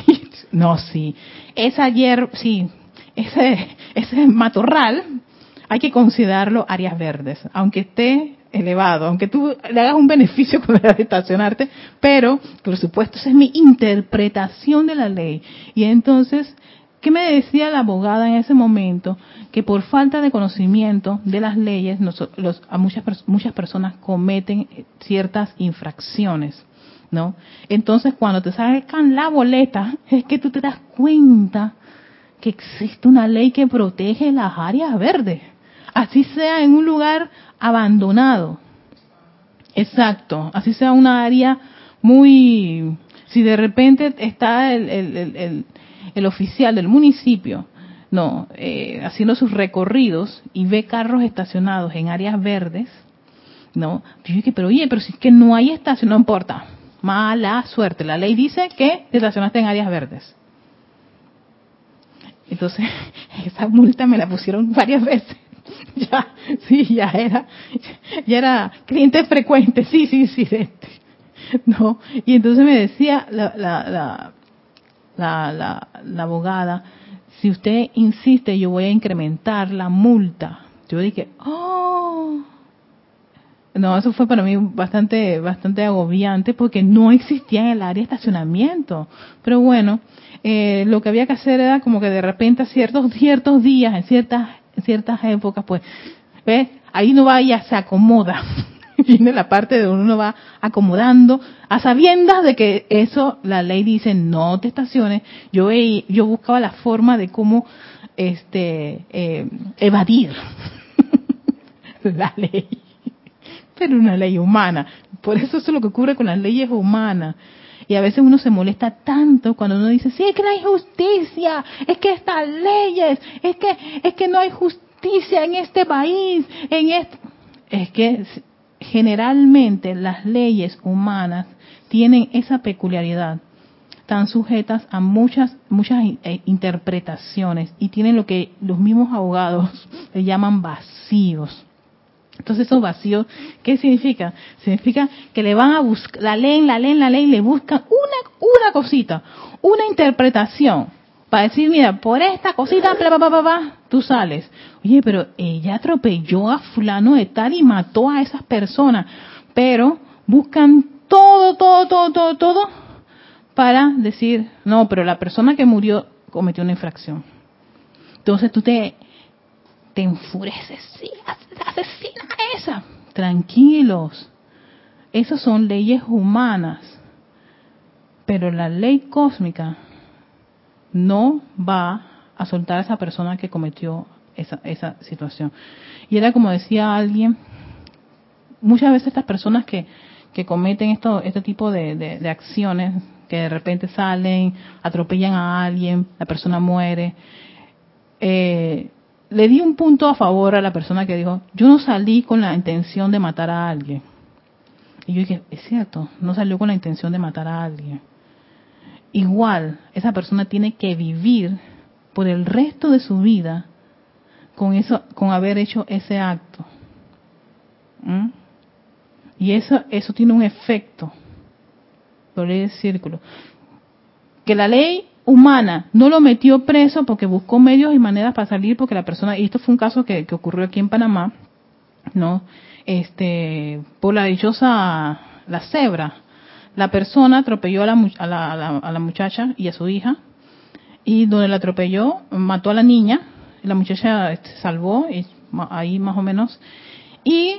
no, sí, es ayer, sí, ese, ese matorral hay que considerarlo áreas verdes, aunque esté elevado, aunque tú le hagas un beneficio con de estacionarte, pero por supuesto esa es mi interpretación de la ley. Y entonces, ¿qué me decía la abogada en ese momento? Que por falta de conocimiento de las leyes, los, a muchas, muchas personas cometen ciertas infracciones. ¿No? Entonces, cuando te sacan la boleta, es que tú te das cuenta que existe una ley que protege las áreas verdes, así sea en un lugar abandonado. Exacto, así sea una área muy... Si de repente está el, el, el, oficial del municipio, no, eh, haciendo sus recorridos y ve carros estacionados en áreas verdes, no, yo dije, pero oye, pero si es que no hay estación, no importa, mala suerte, la ley dice que te estacionaste en áreas verdes. Entonces, esa multa me la pusieron varias veces. Ya, sí, ya era, ya era cliente frecuente, sí, sí, sí, este. No, y entonces me decía la, la, la, la, la abogada, si usted insiste, yo voy a incrementar la multa. Yo dije, oh, no, eso fue para mí bastante, bastante agobiante porque no existía en el área estacionamiento. Pero bueno, eh, lo que había que hacer era como que de repente a ciertos, ciertos días, en ciertas, ciertas épocas, pues, ¿ves? Ahí no va ya se acomoda. Viene la parte de uno va acomodando a sabiendas de que eso, la ley dice no te estaciones. Yo, yo buscaba la forma de cómo este eh, evadir la ley pero una ley humana. Por eso eso es lo que ocurre con las leyes humanas. Y a veces uno se molesta tanto cuando uno dice, sí, es que no hay justicia, es que estas leyes, es que, es que no hay justicia en este país, en este... Es que generalmente las leyes humanas tienen esa peculiaridad están sujetas a muchas muchas eh, interpretaciones y tienen lo que los mismos abogados le llaman vacíos. Entonces esos vacíos, ¿qué significa? Significa que le van a buscar, la leen, la leen, la leen, le buscan una, una cosita, una interpretación, para decir, mira, por esta cosita, bla, bla, bla, bla, tú sales. Oye, pero ella atropelló a fulano de tal y mató a esas personas, pero buscan todo, todo, todo, todo, todo para decir, no, pero la persona que murió cometió una infracción. Entonces tú te, te enfureces, sí, asesina a esa. Tranquilos, esas son leyes humanas, pero la ley cósmica no va a soltar a esa persona que cometió esa, esa situación. Y era como decía alguien, muchas veces estas personas que, que cometen esto, este tipo de, de, acciones, que de repente salen, atropellan a alguien, la persona muere, eh, le di un punto a favor a la persona que dijo, yo no salí con la intención de matar a alguien. Y yo dije, es cierto, no salió con la intención de matar a alguien. Igual, esa persona tiene que vivir por el resto de su vida con eso, con haber hecho ese acto. ¿Mm? Y eso, eso tiene un efecto. Por el círculo. Que la ley humana. No lo metió preso porque buscó medios y maneras para salir porque la persona, y esto fue un caso que, ocurrió aquí en Panamá, ¿no? Este, por la dichosa, la cebra, la persona atropelló a la, a la, a la, muchacha y a su hija, y donde la atropelló, mató a la niña, la muchacha este, salvó, y ahí más o menos, y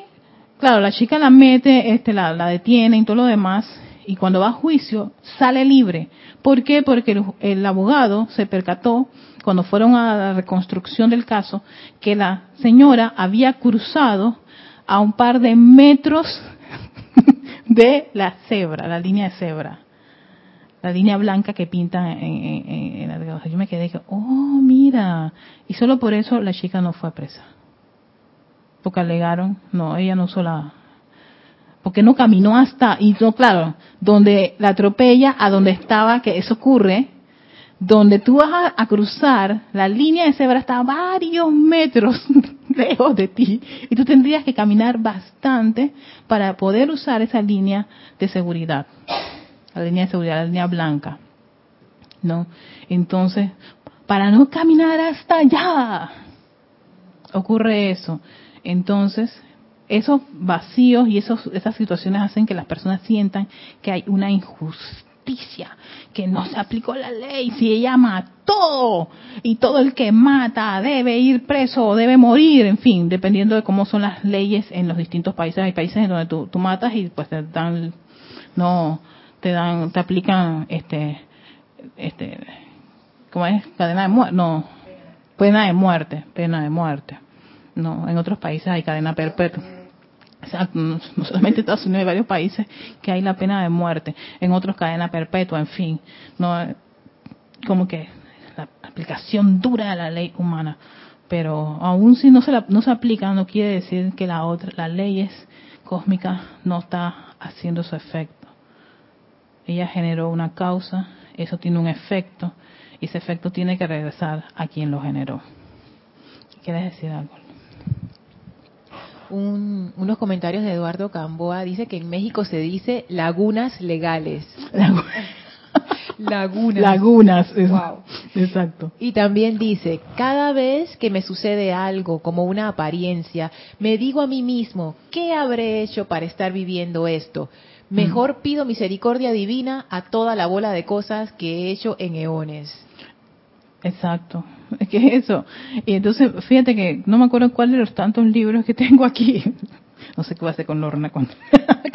claro, la chica la mete, este, la, la detiene y todo lo demás, y cuando va a juicio sale libre. ¿Por qué? Porque el, abogado se percató cuando fueron a la reconstrucción del caso que la señora había cruzado a un par de metros de la cebra, la línea de cebra, la línea blanca que pintan en, la Yo me quedé oh, mira, y solo por eso la chica no fue presa. Porque alegaron, no, ella no usó la, porque no caminó hasta, y no, claro, donde la atropella, a donde estaba, que eso ocurre, donde tú vas a, cruzar, la línea de cebra está varios metros lejos de ti, y tú tendrías que caminar bastante para poder usar esa línea de seguridad, la línea de seguridad, la línea blanca, ¿no? Entonces, para no caminar hasta allá, ocurre eso. Entonces, esos vacíos y esos, esas situaciones hacen que las personas sientan que hay una injusticia, que no se aplicó la ley, si ella mató y todo el que mata debe ir preso o debe morir, en fin, dependiendo de cómo son las leyes en los distintos países. Hay países en donde tú, tú matas y pues te dan, no, te dan, te aplican, este, este, ¿cómo es? Cadena de muerte, no, pena de muerte, pena de muerte. No, en otros países hay cadena perpetua no solamente en Estados Unidos, hay varios países que hay la pena de muerte, en otros cadena perpetua, en fin, no como que la aplicación dura de la ley humana, pero aún si no se no se aplica, no quiere decir que la otra, las leyes cósmicas no está haciendo su efecto. Ella generó una causa, eso tiene un efecto, y ese efecto tiene que regresar a quien lo generó. ¿Quieres decir algo? Unos comentarios de Eduardo Camboa. Dice que en México se dice lagunas legales. lagunas. Lagunas, wow. exacto. Y también dice, cada vez que me sucede algo como una apariencia, me digo a mí mismo, ¿qué habré hecho para estar viviendo esto? Mejor mm. pido misericordia divina a toda la bola de cosas que he hecho en eones. Exacto. ¿Qué es eso? Y entonces, fíjate que no me acuerdo cuál de los tantos libros que tengo aquí. No sé qué va a hacer con Lorna cuando,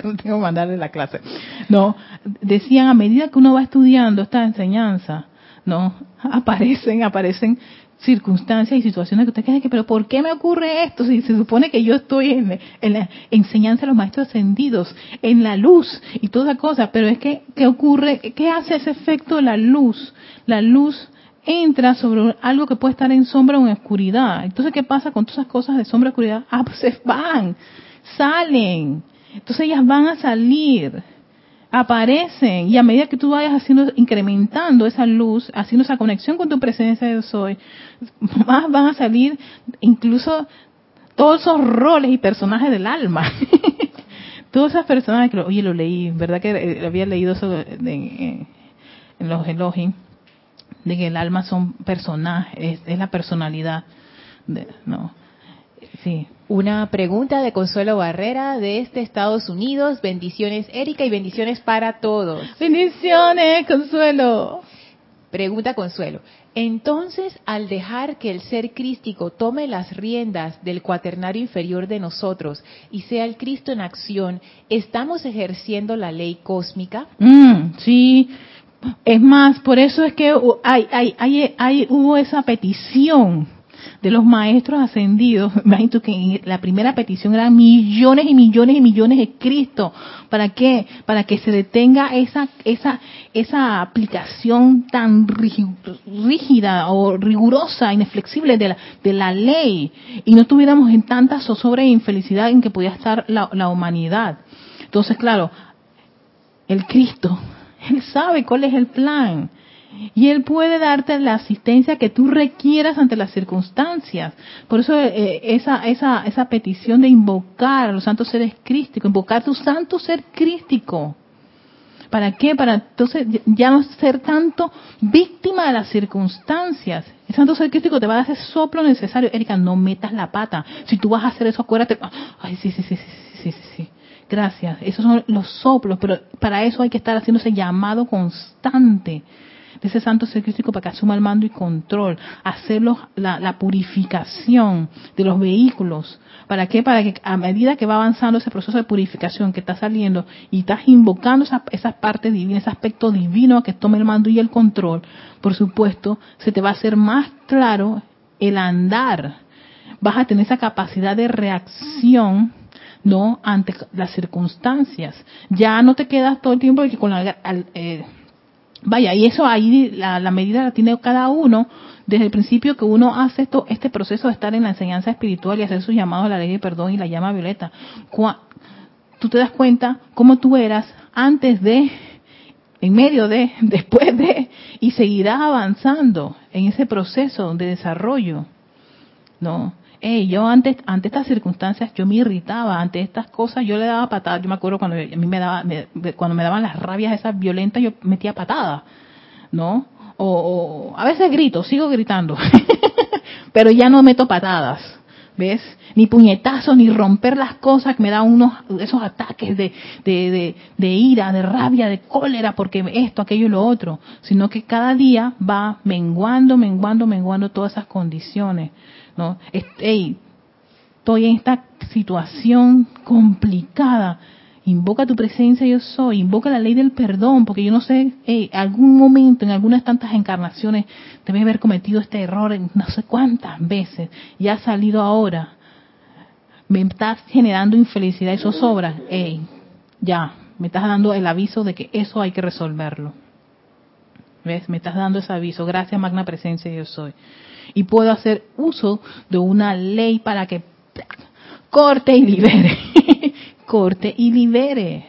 tengo que mandarle la clase. No, decían a medida que uno va estudiando esta enseñanza, no, aparecen, aparecen circunstancias y situaciones que usted cree que, pero ¿por qué me ocurre esto? Si se supone que yo estoy en, la enseñanza de los maestros ascendidos, en la luz y toda cosa, pero es que, ¿qué ocurre? ¿Qué hace ese efecto de la luz? La luz entra sobre algo que puede estar en sombra o en oscuridad. Entonces, ¿qué pasa con todas esas cosas de sombra y oscuridad? Ah, pues van, salen. Entonces ellas van a salir. aparecen y a medida que tú vayas haciendo incrementando esa luz haciendo esa conexión con tu presencia de soy más van a salir incluso todos esos roles y personajes del alma todas esas personas que oye lo leí verdad que eh, había leído eso en los elogios de que el alma son personajes es, la personalidad no sí una pregunta de Consuelo Barrera de este Estados Unidos. Bendiciones, Erika, y bendiciones para todos. Bendiciones, Consuelo. Pregunta Consuelo. Entonces, al dejar que el ser crístico tome las riendas del cuaternario inferior de nosotros y sea el Cristo en acción, ¿estamos ejerciendo la ley cósmica? Mm, sí. Es más, por eso es que hay, hay, hay, hay, hubo esa petición de los maestros ascendidos, imagínate que la primera petición eran millones y millones y millones de Cristo. ¿Para qué? Para que se detenga esa, esa, esa aplicación tan rígida o rigurosa, inflexible de la, de la ley y no estuviéramos en tanta zozobra e infelicidad en que podía estar la, la humanidad. Entonces, claro, el Cristo, Él sabe cuál es el plan. Y Él puede darte la asistencia que tú requieras ante las circunstancias. Por eso eh, esa, esa, esa petición de invocar a los santos seres crísticos, invocar tu santo ser crístico. ¿Para qué? Para entonces ya no ser tanto víctima de las circunstancias. El santo ser crístico te va a dar ese soplo necesario. Erika, no metas la pata. Si tú vas a hacer eso, acuérdate. Ay, sí, sí, sí, sí, sí, sí, sí. Gracias. Esos son los soplos, pero para eso hay que estar haciendo ese llamado constante de ese santo ser para que asuma el mando y control, hacerlo la, purificación de los vehículos. ¿Para qué? Para que a medida que va avanzando ese proceso de purificación que está saliendo y estás invocando esa, esa parte divina, ese aspecto divino que tome el mando y el control, por supuesto, se te va a hacer más claro el andar. Vas a tener esa capacidad de reacción no ante las circunstancias. Ya no te quedas todo el tiempo con la, eh, Vaya, y eso ahí la, medida la tiene cada uno desde el principio que uno hace esto, este proceso de estar en la enseñanza espiritual y hacer sus llamados a la ley de perdón y la llama violeta. Tú te das cuenta cómo tú eras antes de, en medio de, después de, y seguirás avanzando en ese proceso de desarrollo. ¿No? Yo antes, ante estas circunstancias, yo me irritaba, ante estas cosas, yo le daba patadas. Yo me acuerdo cuando a mí me daba, cuando me daban las rabias esas violentas, yo metía patadas, ¿no? O, a veces grito, sigo gritando, pero ya no meto patadas, ¿ves? Ni puñetazos, ni romper las cosas que me dan unos, esos ataques de, de, de, de ira, de rabia, de cólera, porque esto, aquello y lo otro, sino que cada día va menguando, menguando, menguando todas esas condiciones ¿no? Hey, estoy en esta situación complicada. Invoca tu presencia, yo soy. Invoca la ley del perdón, porque yo no sé, hey, algún momento, en algunas tantas encarnaciones, debes haber cometido este error en no sé cuántas veces y ha salido ahora. Me estás generando infelicidad y zozobra. Hey, ya, me estás dando el aviso de que eso hay que resolverlo. ¿Ves? Me estás dando ese aviso. Gracias, Magna Presencia, yo soy y puedo hacer uso de una ley para que corte y libere, corte y libere.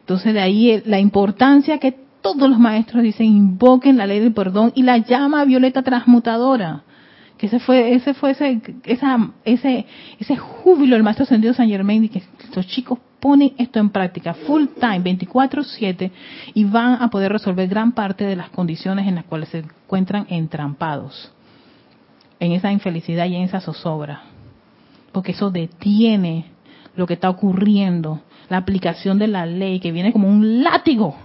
Entonces de ahí la importancia que todos los maestros dicen invoquen la ley del perdón y la llama violeta transmutadora. Ese fue, ese fue ese, esa, ese, ese júbilo del maestro ascendido San Germain y que estos chicos ponen esto en práctica full time, 24/7, y van a poder resolver gran parte de las condiciones en las cuales se encuentran entrampados, en esa infelicidad y en esa zozobra. Porque eso detiene lo que está ocurriendo, la aplicación de la ley que viene como un látigo.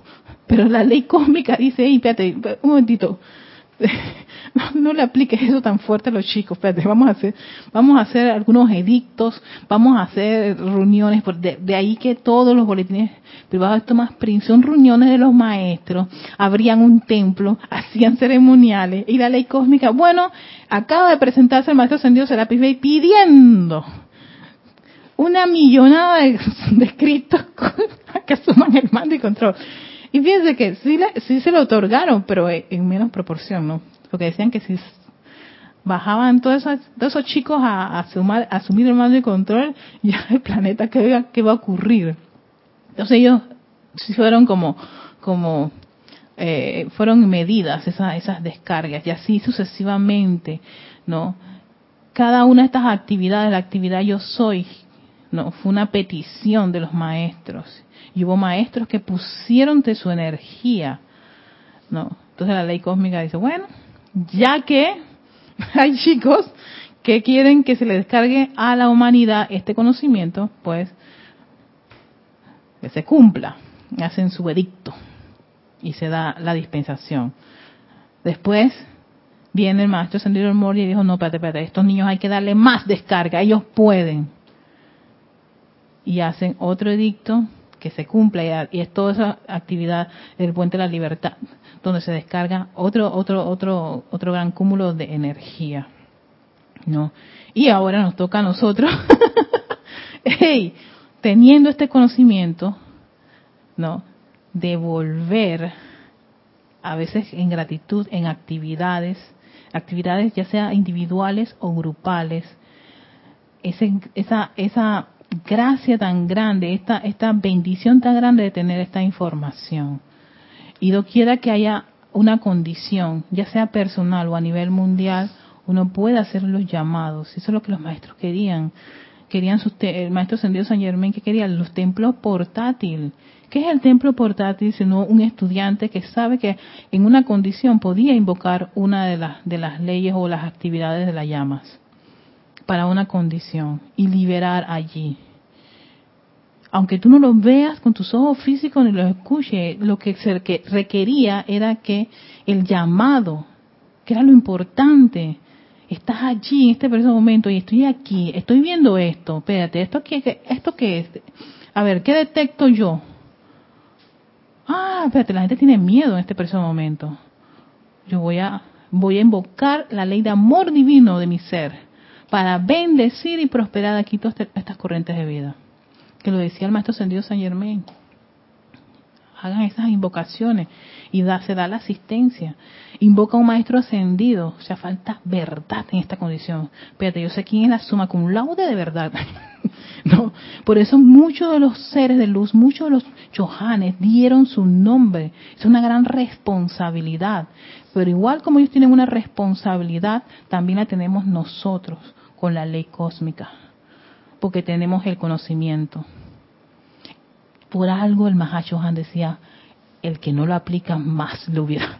Pero la ley cósmica dice, espérate, un momentito, no, le apliques eso tan fuerte a los chicos. Espérate, vamos a hacer, vamos a hacer algunos edictos, vamos a hacer reuniones, de, de ahí que todos los boletines privados de Tomás Prince son reuniones de los maestros, abrían un templo, hacían ceremoniales y la ley cósmica, bueno, acaba de presentarse el maestro ascendido Serapis Bey pidiendo una millonada de, de escritos que asuman el mando y control. Y fíjense que sí, sí se lo otorgaron, pero en menos proporción, ¿no? Porque decían que si bajaban todos esos, todos esos chicos a, asumir el mando y control, ya el planeta, ¿qué, ¿qué va a ocurrir? Entonces ellos fueron como, como, eh, fueron medidas esas, esas descargas y así sucesivamente, ¿no? Cada una de estas actividades, la actividad yo soy, no, fue una petición de los maestros. Y hubo maestros que pusieron de su energía, ¿no? Entonces la ley cósmica dice, bueno, ya que hay chicos que quieren que se le descargue a la humanidad este conocimiento, pues que se cumpla, hacen su edicto y se da la dispensación. Después viene el maestro Sendido Mori y dijo, no, espérate, espérate, estos niños hay que darle más descarga, ellos pueden. Y hacen otro edicto que se cumpla y, es toda esa actividad del puente de la libertad donde se descarga otro otro otro otro gran cúmulo de energía no y ahora nos toca a nosotros hey, teniendo este conocimiento no devolver a veces en gratitud en actividades actividades ya sea individuales o grupales ese, esa esa gracia tan grande, esta, esta bendición tan grande de tener esta información. Y doquiera que haya una condición, ya sea personal o a nivel mundial, uno puede hacer los llamados. Eso es lo que los maestros querían. Querían sus el maestro Sendido San Germán que quería los templos portátiles. ¿Qué es el templo portátil? Sino un estudiante que sabe que en una condición podía invocar una de las, de las leyes o las actividades de las llamas para una condición y liberar allí. Aunque tú no lo veas con tus ojos físicos ni lo escuches, lo que se requería era que el llamado, que era lo importante, estás allí en este preciso momento y estoy aquí, estoy viendo esto, espérate, ¿esto qué, esto qué es? A ver, ¿qué detecto yo? Ah, espérate, la gente tiene miedo en este preciso momento. Yo voy a, voy a invocar la ley de amor divino de mi ser para bendecir y prosperar aquí todas estas corrientes de vida. Que lo decía el maestro Sendido San Germain. Hagan esas invocaciones y da, se da la asistencia. Invoca a un maestro ascendido. O sea, falta verdad en esta condición. Espérate, yo sé quién es la suma con laude de verdad. no, por eso muchos de los seres de luz, muchos de los chohanes dieron su nombre. Es una gran responsabilidad. Pero igual como ellos tienen una responsabilidad, también la tenemos nosotros con la ley cósmica, porque tenemos el conocimiento. Por algo el Mahashohan decía, el que no lo aplica más lo hubiera,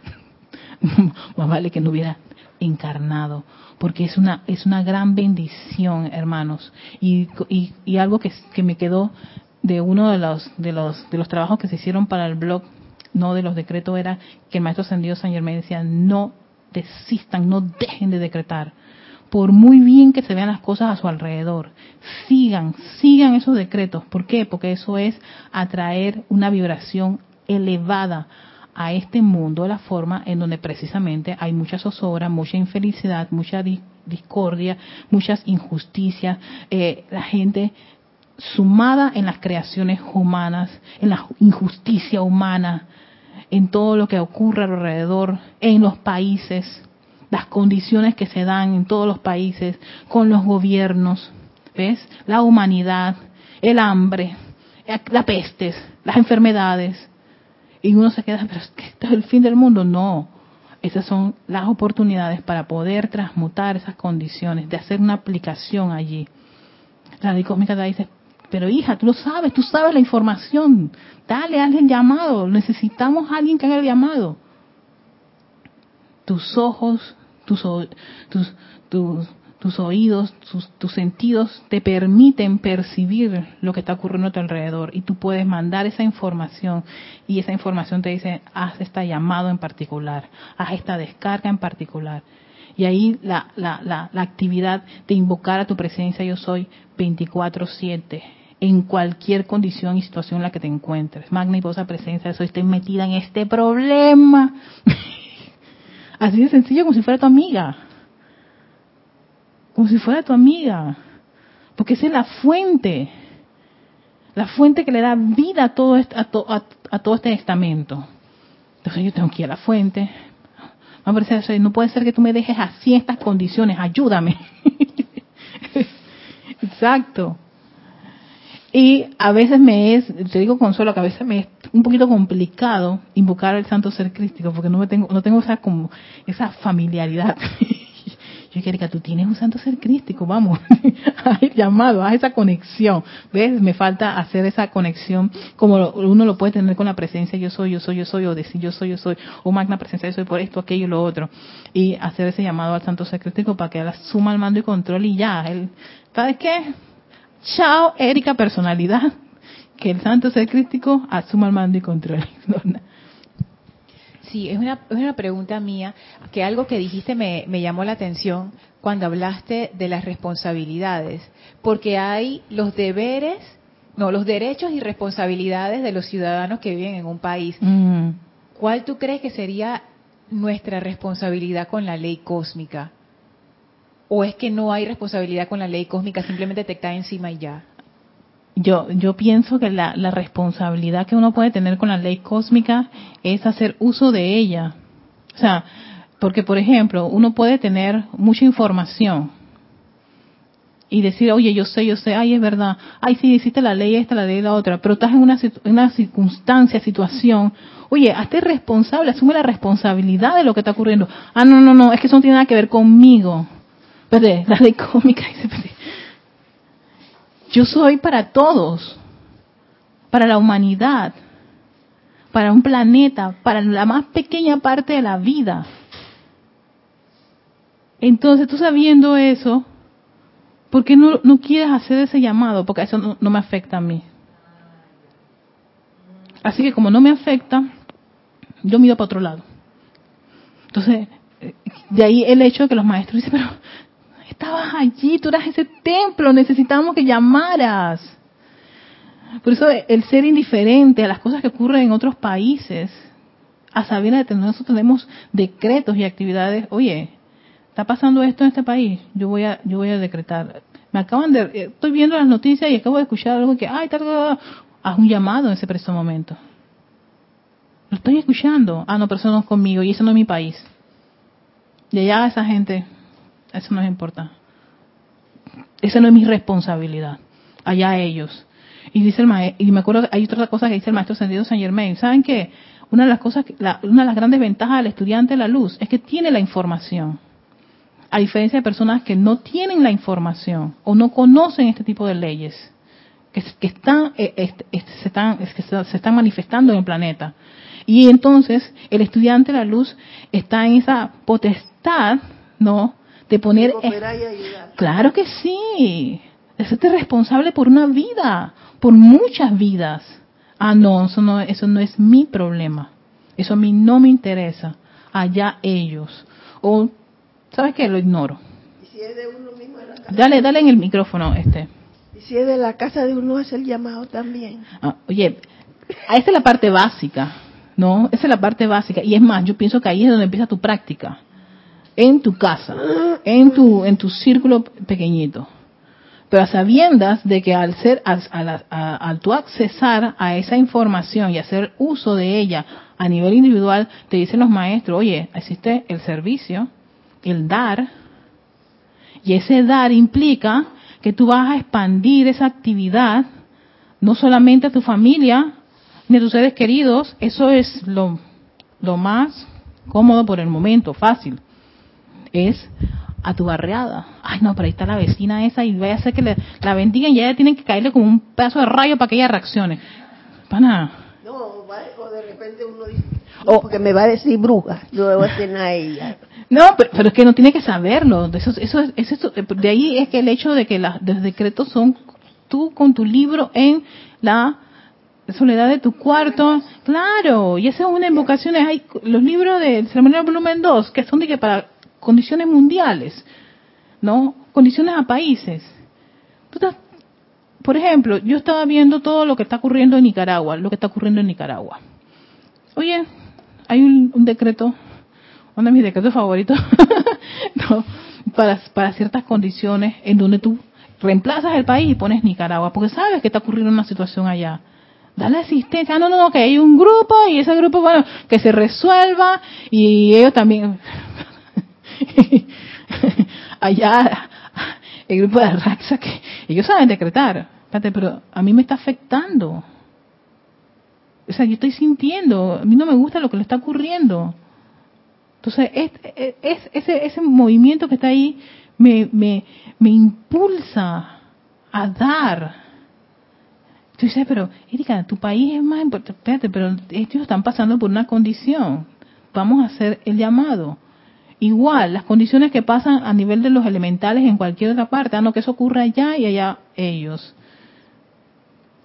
más vale que no hubiera encarnado, porque es una es una gran bendición, hermanos. Y, y, algo que, que me quedó de uno de los de los de los trabajos que se hicieron para el blog, no de los decretos, era que el maestro ascendido San Germán decía no desistan, no dejen de decretar por muy bien que se vean las cosas a su alrededor. Sigan, sigan esos decretos. ¿Por qué? Porque eso es atraer una vibración elevada a este mundo de la forma en donde precisamente hay mucha zozobra, mucha infelicidad, mucha discordia, muchas injusticias, eh, la gente sumada en las creaciones humanas, en la injusticia humana, en todo lo que ocurre alrededor, en los países, las condiciones que se dan en todos los países con los gobiernos, ¿ves? La humanidad, el hambre, las pestes, las enfermedades. Y uno se queda, pero esto es el fin del mundo. No, esas son las oportunidades para poder transmutar esas condiciones, de hacer una aplicación allí. La ley cósmica dice, pero hija, tú lo sabes, tú sabes la información. Dale, hazle el llamado. Necesitamos a alguien que haga el llamado. Tus ojos tus, tus, tus, oídos, tus, tus, sentidos te permiten percibir lo que está ocurriendo a tu alrededor y tú puedes mandar esa información y esa información te dice, haz esta llamado en particular, haz esta descarga en particular. Y ahí la, la, la, la actividad de invocar a tu presencia yo soy 24/7 en cualquier condición y situación en la que te encuentres. Magna y presencia, soy, estoy metida en este problema. Así de sencillo como si fuera tu amiga. Como si fuera tu amiga. Porque esa es la fuente. La fuente que le da vida a todo este, a, todo este estamento. Entonces yo tengo que ir a la fuente. No puede ser que tú me dejes así en estas condiciones. Ayúdame. Exacto. Y a veces me es, te digo consuelo, que a veces me es un poquito complicado invocar al santo ser crístico, porque no me tengo, no tengo esa como esa familiaridad. Yo que tú tienes un santo ser crístico, vamos, el llamado, haz esa conexión. ¿Ves? Me falta hacer esa conexión como uno lo puede tener con la presencia yo soy, yo soy, yo soy, o decir yo soy, yo soy, o magna presencia yo soy por esto, aquello y lo otro. Y hacer ese llamado al santo ser crístico para que él suma el mando y control y ya. Él, ¿Sabes qué? Chao, Erika, personalidad. Que el santo ser crístico asuma el mando y control. Sí, es una, es una pregunta mía, que algo que dijiste me, me llamó la atención cuando hablaste de las responsabilidades, porque hay los deberes, no, los derechos y responsabilidades de los ciudadanos que viven en un país. Mm. ¿Cuál tú crees que sería nuestra responsabilidad con la ley cósmica? ¿O es que no hay responsabilidad con la ley cósmica, simplemente te cae encima y ya? yo, yo pienso que la, la, responsabilidad que uno puede tener con la ley cósmica es hacer uso de ella. O sea, porque por ejemplo, uno puede tener mucha información y decir, oye, yo sé, yo sé, ay, es verdad, ay, sí, hiciste la ley esta, la ley la otra, pero estás en una, una circunstancia, situación, oye, hazte responsable, asume la responsabilidad de lo que está ocurriendo. Ah, no, no, no, es que eso no tiene nada que ver conmigo. Pero la ley cósmica dice, yo soy para todos, para la humanidad, para un planeta, para la más pequeña parte de la vida. Entonces, tú sabiendo eso, ¿por qué no, no quieres hacer ese llamado? Porque eso no, no me afecta a mí. Así que como no me afecta, yo miro para otro lado. Entonces, eh, de ahí el hecho de que los maestros dicen, pero estabas allí, tú eras ese templo, necesitábamos que llamaras. Por eso el ser indiferente a las cosas que ocurren en otros países, a saber de nosotros tenemos decretos y actividades, oye, está pasando esto en este país, yo voy a, yo voy a decretar. Me acaban de, eh, estoy viendo las noticias y acabo de escuchar algo que, ay, tal, haz un llamado en ese preciso momento. Lo estoy escuchando. Ah, no, pero eso no es conmigo y eso no es mi país. Y allá esa gente eso no les importa. Esa no es mi responsabilidad. Allá ellos. Y dice el maestro, y me acuerdo, hay otra cosa que dice el maestro Sendido San Germain. ¿Saben qué? Una de las cosas, una de las grandes ventajas del estudiante de la luz es que tiene la información. A diferencia de personas que no tienen la información o no conocen este tipo de leyes que, están, eh, se están, que se están manifestando en el planeta. Y entonces el estudiante de la luz está en esa potestad, ¿no? De poner... Claro que sí. Hacerte responsable por una vida, por muchas vidas. Ah, no, eso no, eso no es mi problema. Eso a mí no me interesa. Allá ellos. O, ¿sabes qué? Lo ignoro. ¿Y si es de uno mismo en la casa? Dale, dale en el micrófono, este. ¿Y si es de la casa de uno es el llamado también? Ah, oye, esa es la parte básica, ¿no? Esa es la parte básica. Y es más, yo pienso que ahí es donde empieza tu práctica en tu casa, en tu, en tu círculo pequeñito. Pero a sabiendas de que al ser, al, al, tú accesar a esa información y hacer uso de ella a nivel individual, te dicen los maestros, oye, existe el servicio, el dar, y ese dar implica que tú vas a expandir esa actividad no solamente a tu familia ni a tus seres queridos, eso es lo, lo más cómodo por el momento, fácil es a tu barriada. Ay, no, pero ahí está la vecina esa y vaya a hacer que la bendigan y ya tienen que caerle como un pedazo de rayo para que ella reaccione. Pana. No, o de repente uno dice, porque me va a decir bruja, no voy a hacer nada a ella. No, pero, es que no tiene que saberlo. Eso, eso, eso, de ahí es que el hecho de que los decretos son tú con tu libro en la soledad de tu cuarto, claro, y esa es una invocación, hay los libros del ceremonial volumen 2, que son de que para condiciones mundiales, ¿no? Condiciones a países. Por ejemplo, yo estaba viendo todo lo que está ocurriendo en Nicaragua, lo que está ocurriendo en Nicaragua. Oye, hay un, decreto, uno de mis decretos favoritos, para, para ciertas condiciones en donde tú reemplazas el país y pones Nicaragua, porque sabes que está ocurriendo una situación allá. Dale asistencia. Ah, no, no, no, que hay un grupo y ese grupo, bueno, que se resuelva y ellos también. allá el grupo de Raxa que ellos saben decretar. pero a mí me está afectando. O sea, yo estoy sintiendo, a mí no me gusta lo que le está ocurriendo. Entonces, es, ese, ese movimiento que está ahí me, me, me impulsa a dar. Tú dices, pero, Erika, tu país es más importante. Espérate, pero ellos están pasando por una condición. Vamos a hacer el llamado. Igual, las condiciones que pasan a nivel de los elementales en cualquier otra parte, ah, no, que eso ocurra allá y allá ellos.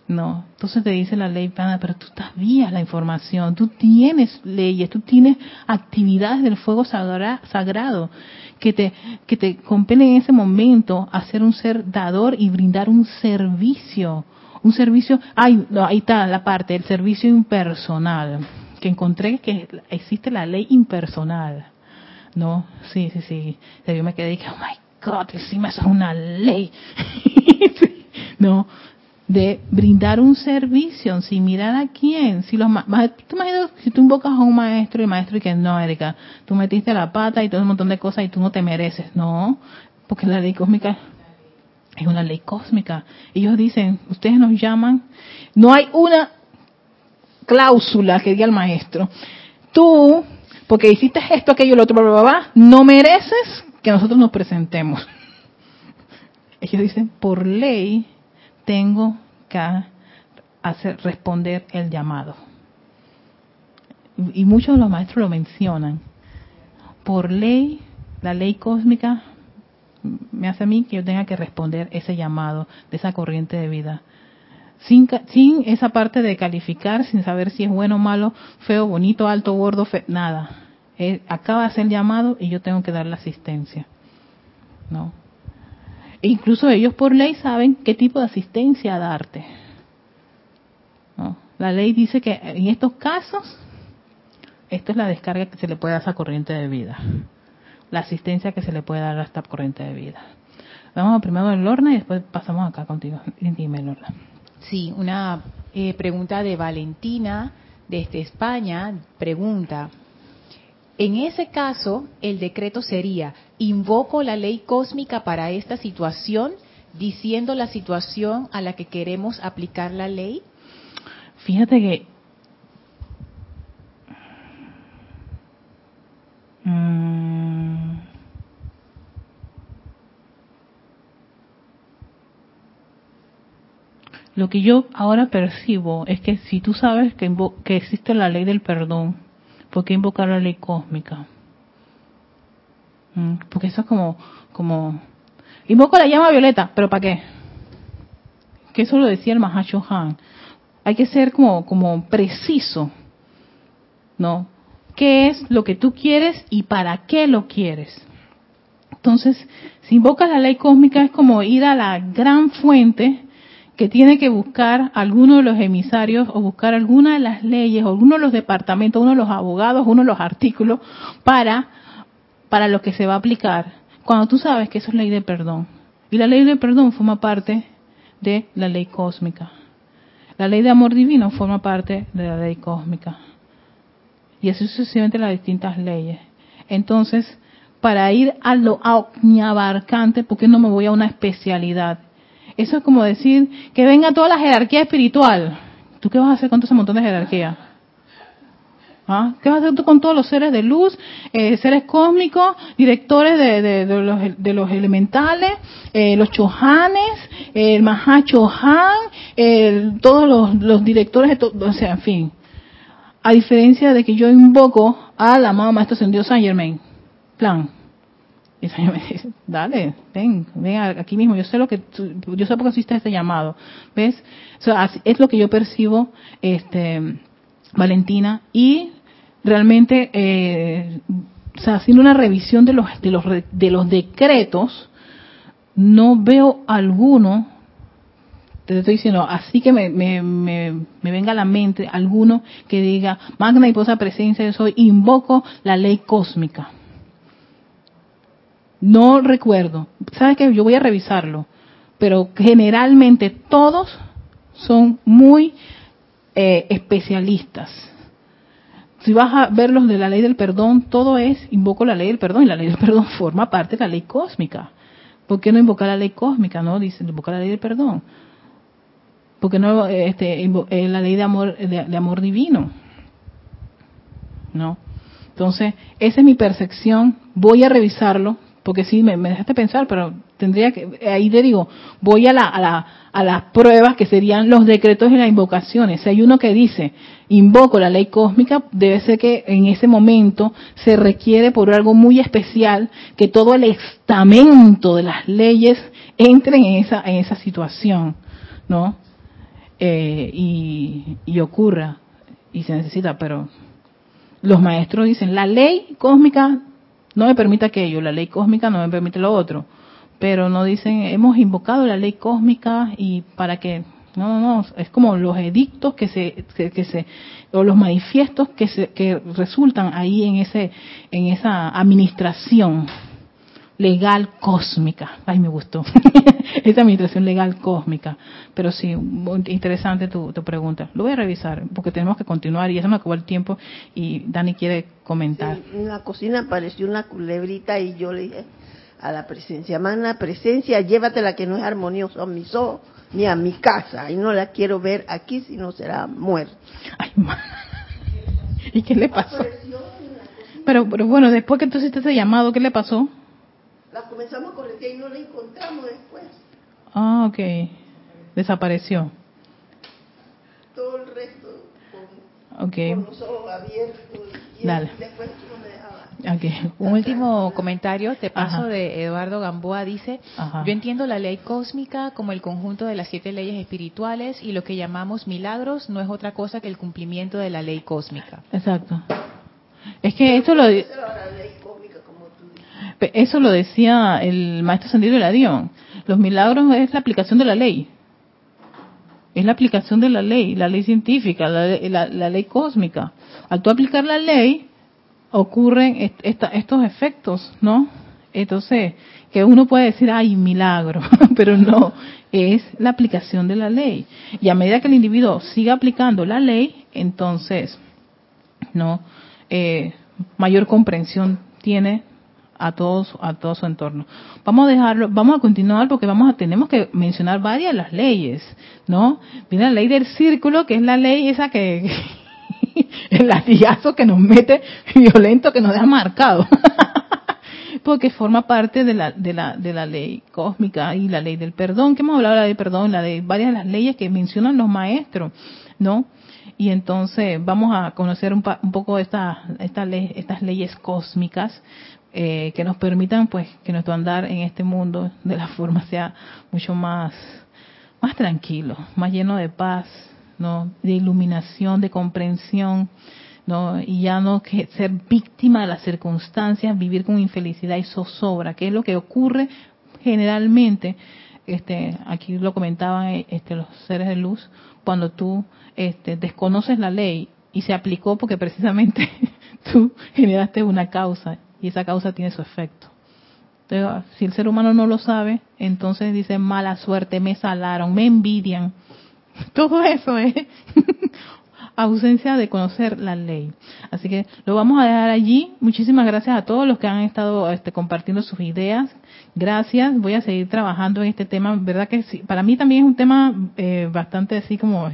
No, entonces te dice la ley, pero tú estás vías la información, tú tienes leyes, tú tienes actividades del fuego sagrado que te, que te compelen en ese momento a ser un ser dador y brindar un servicio. Un servicio, ay, ahí está la parte, el servicio impersonal, que encontré que existe la ley impersonal. No, sí, sí, sí. Yo me quedé y dije, oh my God, encima eso es una ley. no, de brindar un servicio sin mirar a quién. Si los tú imaginas si tú invocas a un maestro y el maestro y que no, Erika, tú metiste la pata y todo un montón de cosas y tú no te mereces. No, porque la ley cósmica es una ley cósmica. Ellos dicen, ustedes nos llaman, no hay una cláusula que diga el maestro. Tú, porque hiciste esto, aquello, lo otro, no mereces que nosotros nos presentemos. Ellos dicen, por ley, tengo que hacer responder el llamado. Y muchos de los maestros lo mencionan. Por ley, la ley cósmica me hace a mí que yo tenga que responder ese llamado de esa corriente de vida. Sin, sin esa parte de calificar, sin saber si es bueno malo, feo, bonito, alto, gordo, nada. Eh, acaba de el llamado y yo tengo que dar la asistencia. ¿No? E incluso ellos por ley saben qué tipo de asistencia darte. La ley dice que en estos casos, esto es la descarga que se le puede dar a esa corriente de vida. La asistencia que se le puede dar a esta corriente de vida. Vamos primero a Lorna y después pasamos acá contigo. Dime, Lorna. Sí, una eh, pregunta de Valentina desde España. Pregunta, en ese caso, el decreto sería, invoco la ley cósmica para esta situación, diciendo la situación a la que queremos aplicar la ley. Fíjate que mm, lo que yo ahora percibo es que si tú sabes que, que existe la ley del perdón, ¿Por qué invocar la ley cósmica? Mm, porque eso es como, como, invoco la llama violeta, pero ¿para qué? Que eso lo decía el Mahacho Han. Hay que ser como, como preciso, ¿no? ¿Qué es lo que tú quieres y para qué lo quieres? Entonces, si invocas la ley cósmica es como ir a la gran fuente que tiene que buscar alguno de los emisarios o buscar alguna de las leyes o alguno de los departamentos, uno de los abogados, uno de los artículos para, para lo que se va a aplicar. Cuando tú sabes que eso es ley de perdón. Y la ley de perdón forma parte de la ley cósmica. La ley de amor divino forma parte de la ley cósmica. Y así sucesivamente las distintas leyes. Entonces, para ir a lo abarcante, ¿por qué no me voy a una especialidad? Eso es como decir que venga toda la jerarquía espiritual. ¿Tú qué vas a hacer con todo ese montón de jerarquía? ¿Ah? ¿Qué vas a hacer tú con todos los seres de luz, eh, seres cósmicos, directores de, de, los, elementales, eh, los chohanes, el Mahachohan, el, todos los, los directores, de o sea, en fin. A diferencia de que yo invoco al amado Maestro Ascendido San Germain. Plan. Y el Señor me dice, dale, ven, ven aquí mismo, yo sé lo que, yo sé por qué existe este llamado. ¿Ves? es lo que yo percibo, este, Valentina, y realmente, eh, haciendo una revisión de los, de los, de los decretos, no veo alguno, te estoy diciendo, así que me, me, me, venga a la mente alguno que diga, magna y posa presencia de soy, invoco la ley cósmica no recuerdo. ¿Sabes qué? Yo voy a revisarlo. Pero generalmente todos son muy eh, especialistas. Si vas a ver los de la ley del perdón, todo es, invoco la ley del perdón y la ley del perdón forma parte de la ley cósmica. ¿Por qué no invocar la ley cósmica? No, dice, invocar la ley del perdón. porque no este, eh, la ley de amor de, amor divino? ¿No? Entonces, esa es mi percepción. Voy a revisarlo, porque sí, me, dejaste pensar, pero tendría que, ahí te digo, voy a, la, a, la, a las pruebas que serían los decretos y las invocaciones. Si hay uno que dice, invoco la ley cósmica, debe ser que en ese momento se requiere por algo muy especial que todo el estamento de las leyes entren en esa, en esa situación, ¿no? Eh, y, y ocurra, y se necesita, pero los maestros dicen, la ley cósmica no me permite aquello, la ley cósmica no me permite lo otro, pero no dicen, hemos invocado la ley cósmica y para que no, no, no, es como los edictos que se, que, se, o los manifiestos que se, que resultan ahí en ese, en esa administración legal cósmica. Ay, me gustó. esa administración legal cósmica. Pero sí, muy interesante tu, tu, pregunta. Lo voy a revisar porque tenemos que continuar y ya se me acabó el tiempo y Dani quiere comentar. en la cocina apareció una culebrita y yo le dije a la presencia, mana presencia, llévatela que no es armonioso a mis ojos ni a mi casa y no la quiero ver aquí si no será muerta. Ay, ¿Y qué le pasó? Pero, pero bueno, después que tú hiciste ese llamado, ¿qué le pasó? La comenzamos a corregir y no la encontramos después. Ah, ok. Desapareció. Todo el resto con, okay. con los ojos abiertos. Y Dale. después no me un último comentario, te paso de Eduardo Gamboa, dice, yo entiendo la ley cósmica como el conjunto de las siete leyes espirituales y lo que llamamos milagros no es otra cosa que el cumplimiento de la ley cósmica. Exacto. Es que eso lo, eso lo decía el maestro Sendido de la Dion. Los milagros es la aplicación de la ley. Es la aplicación de la ley, la ley científica, la, la ley cósmica. Al tú aplicar la ley, ocurren estos efectos, ¿no? Entonces, que uno puede decir, ay, milagro, pero no, es la aplicación de la ley. Y a medida que el individuo siga aplicando la ley, entonces, ¿no? Eh, mayor comprensión tiene a todos a todo su entorno. Vamos a dejarlo, vamos a continuar porque vamos a tenemos que mencionar varias de las leyes, ¿no? Viene la ley del círculo, que es la ley esa que el latigazo que nos mete violento, que nos deja marcado. Porque forma parte de la, de, la, de la ley cósmica y la ley del perdón, que hemos hablado de la ley del perdón, la de varias de las leyes que mencionan los maestros, ¿no? Y entonces vamos a conocer un, un poco esta, esta ley, estas leyes cósmicas eh, que nos permitan, pues, que nuestro andar en este mundo de la forma sea mucho más, más tranquilo, más lleno de paz, ¿no? de iluminación, de comprensión, ¿no? y ya no que ser víctima de las circunstancias, vivir con infelicidad y zozobra, que es lo que ocurre generalmente, este, aquí lo comentaban este, los seres de luz, cuando tú este, desconoces la ley y se aplicó porque precisamente tú generaste una causa y esa causa tiene su efecto. Entonces, si el ser humano no lo sabe, entonces dice mala suerte, me salaron, me envidian, Todo eso es ausencia de conocer la ley. Así que lo vamos a dejar allí. Muchísimas gracias a todos los que han estado este, compartiendo sus ideas. Gracias. Voy a seguir trabajando en este tema. Verdad que sí, para mí también es un tema eh, bastante así como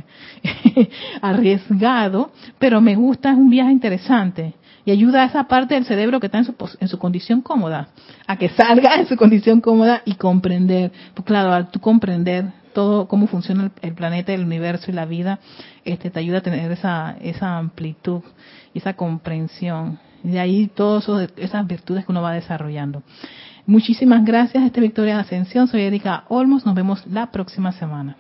arriesgado, pero me gusta, es un viaje interesante y ayuda a esa parte del cerebro que está en su, en su condición cómoda, a que salga en su condición cómoda y comprender. Pues claro, al tú comprender todo cómo funciona el, planeta, el universo y la vida, este te ayuda a tener esa esa amplitud y esa comprensión. Y de ahí todas esas virtudes que uno va desarrollando. Muchísimas gracias, este Victoria Ascensión. Soy Erika Olmos. Nos vemos la próxima semana.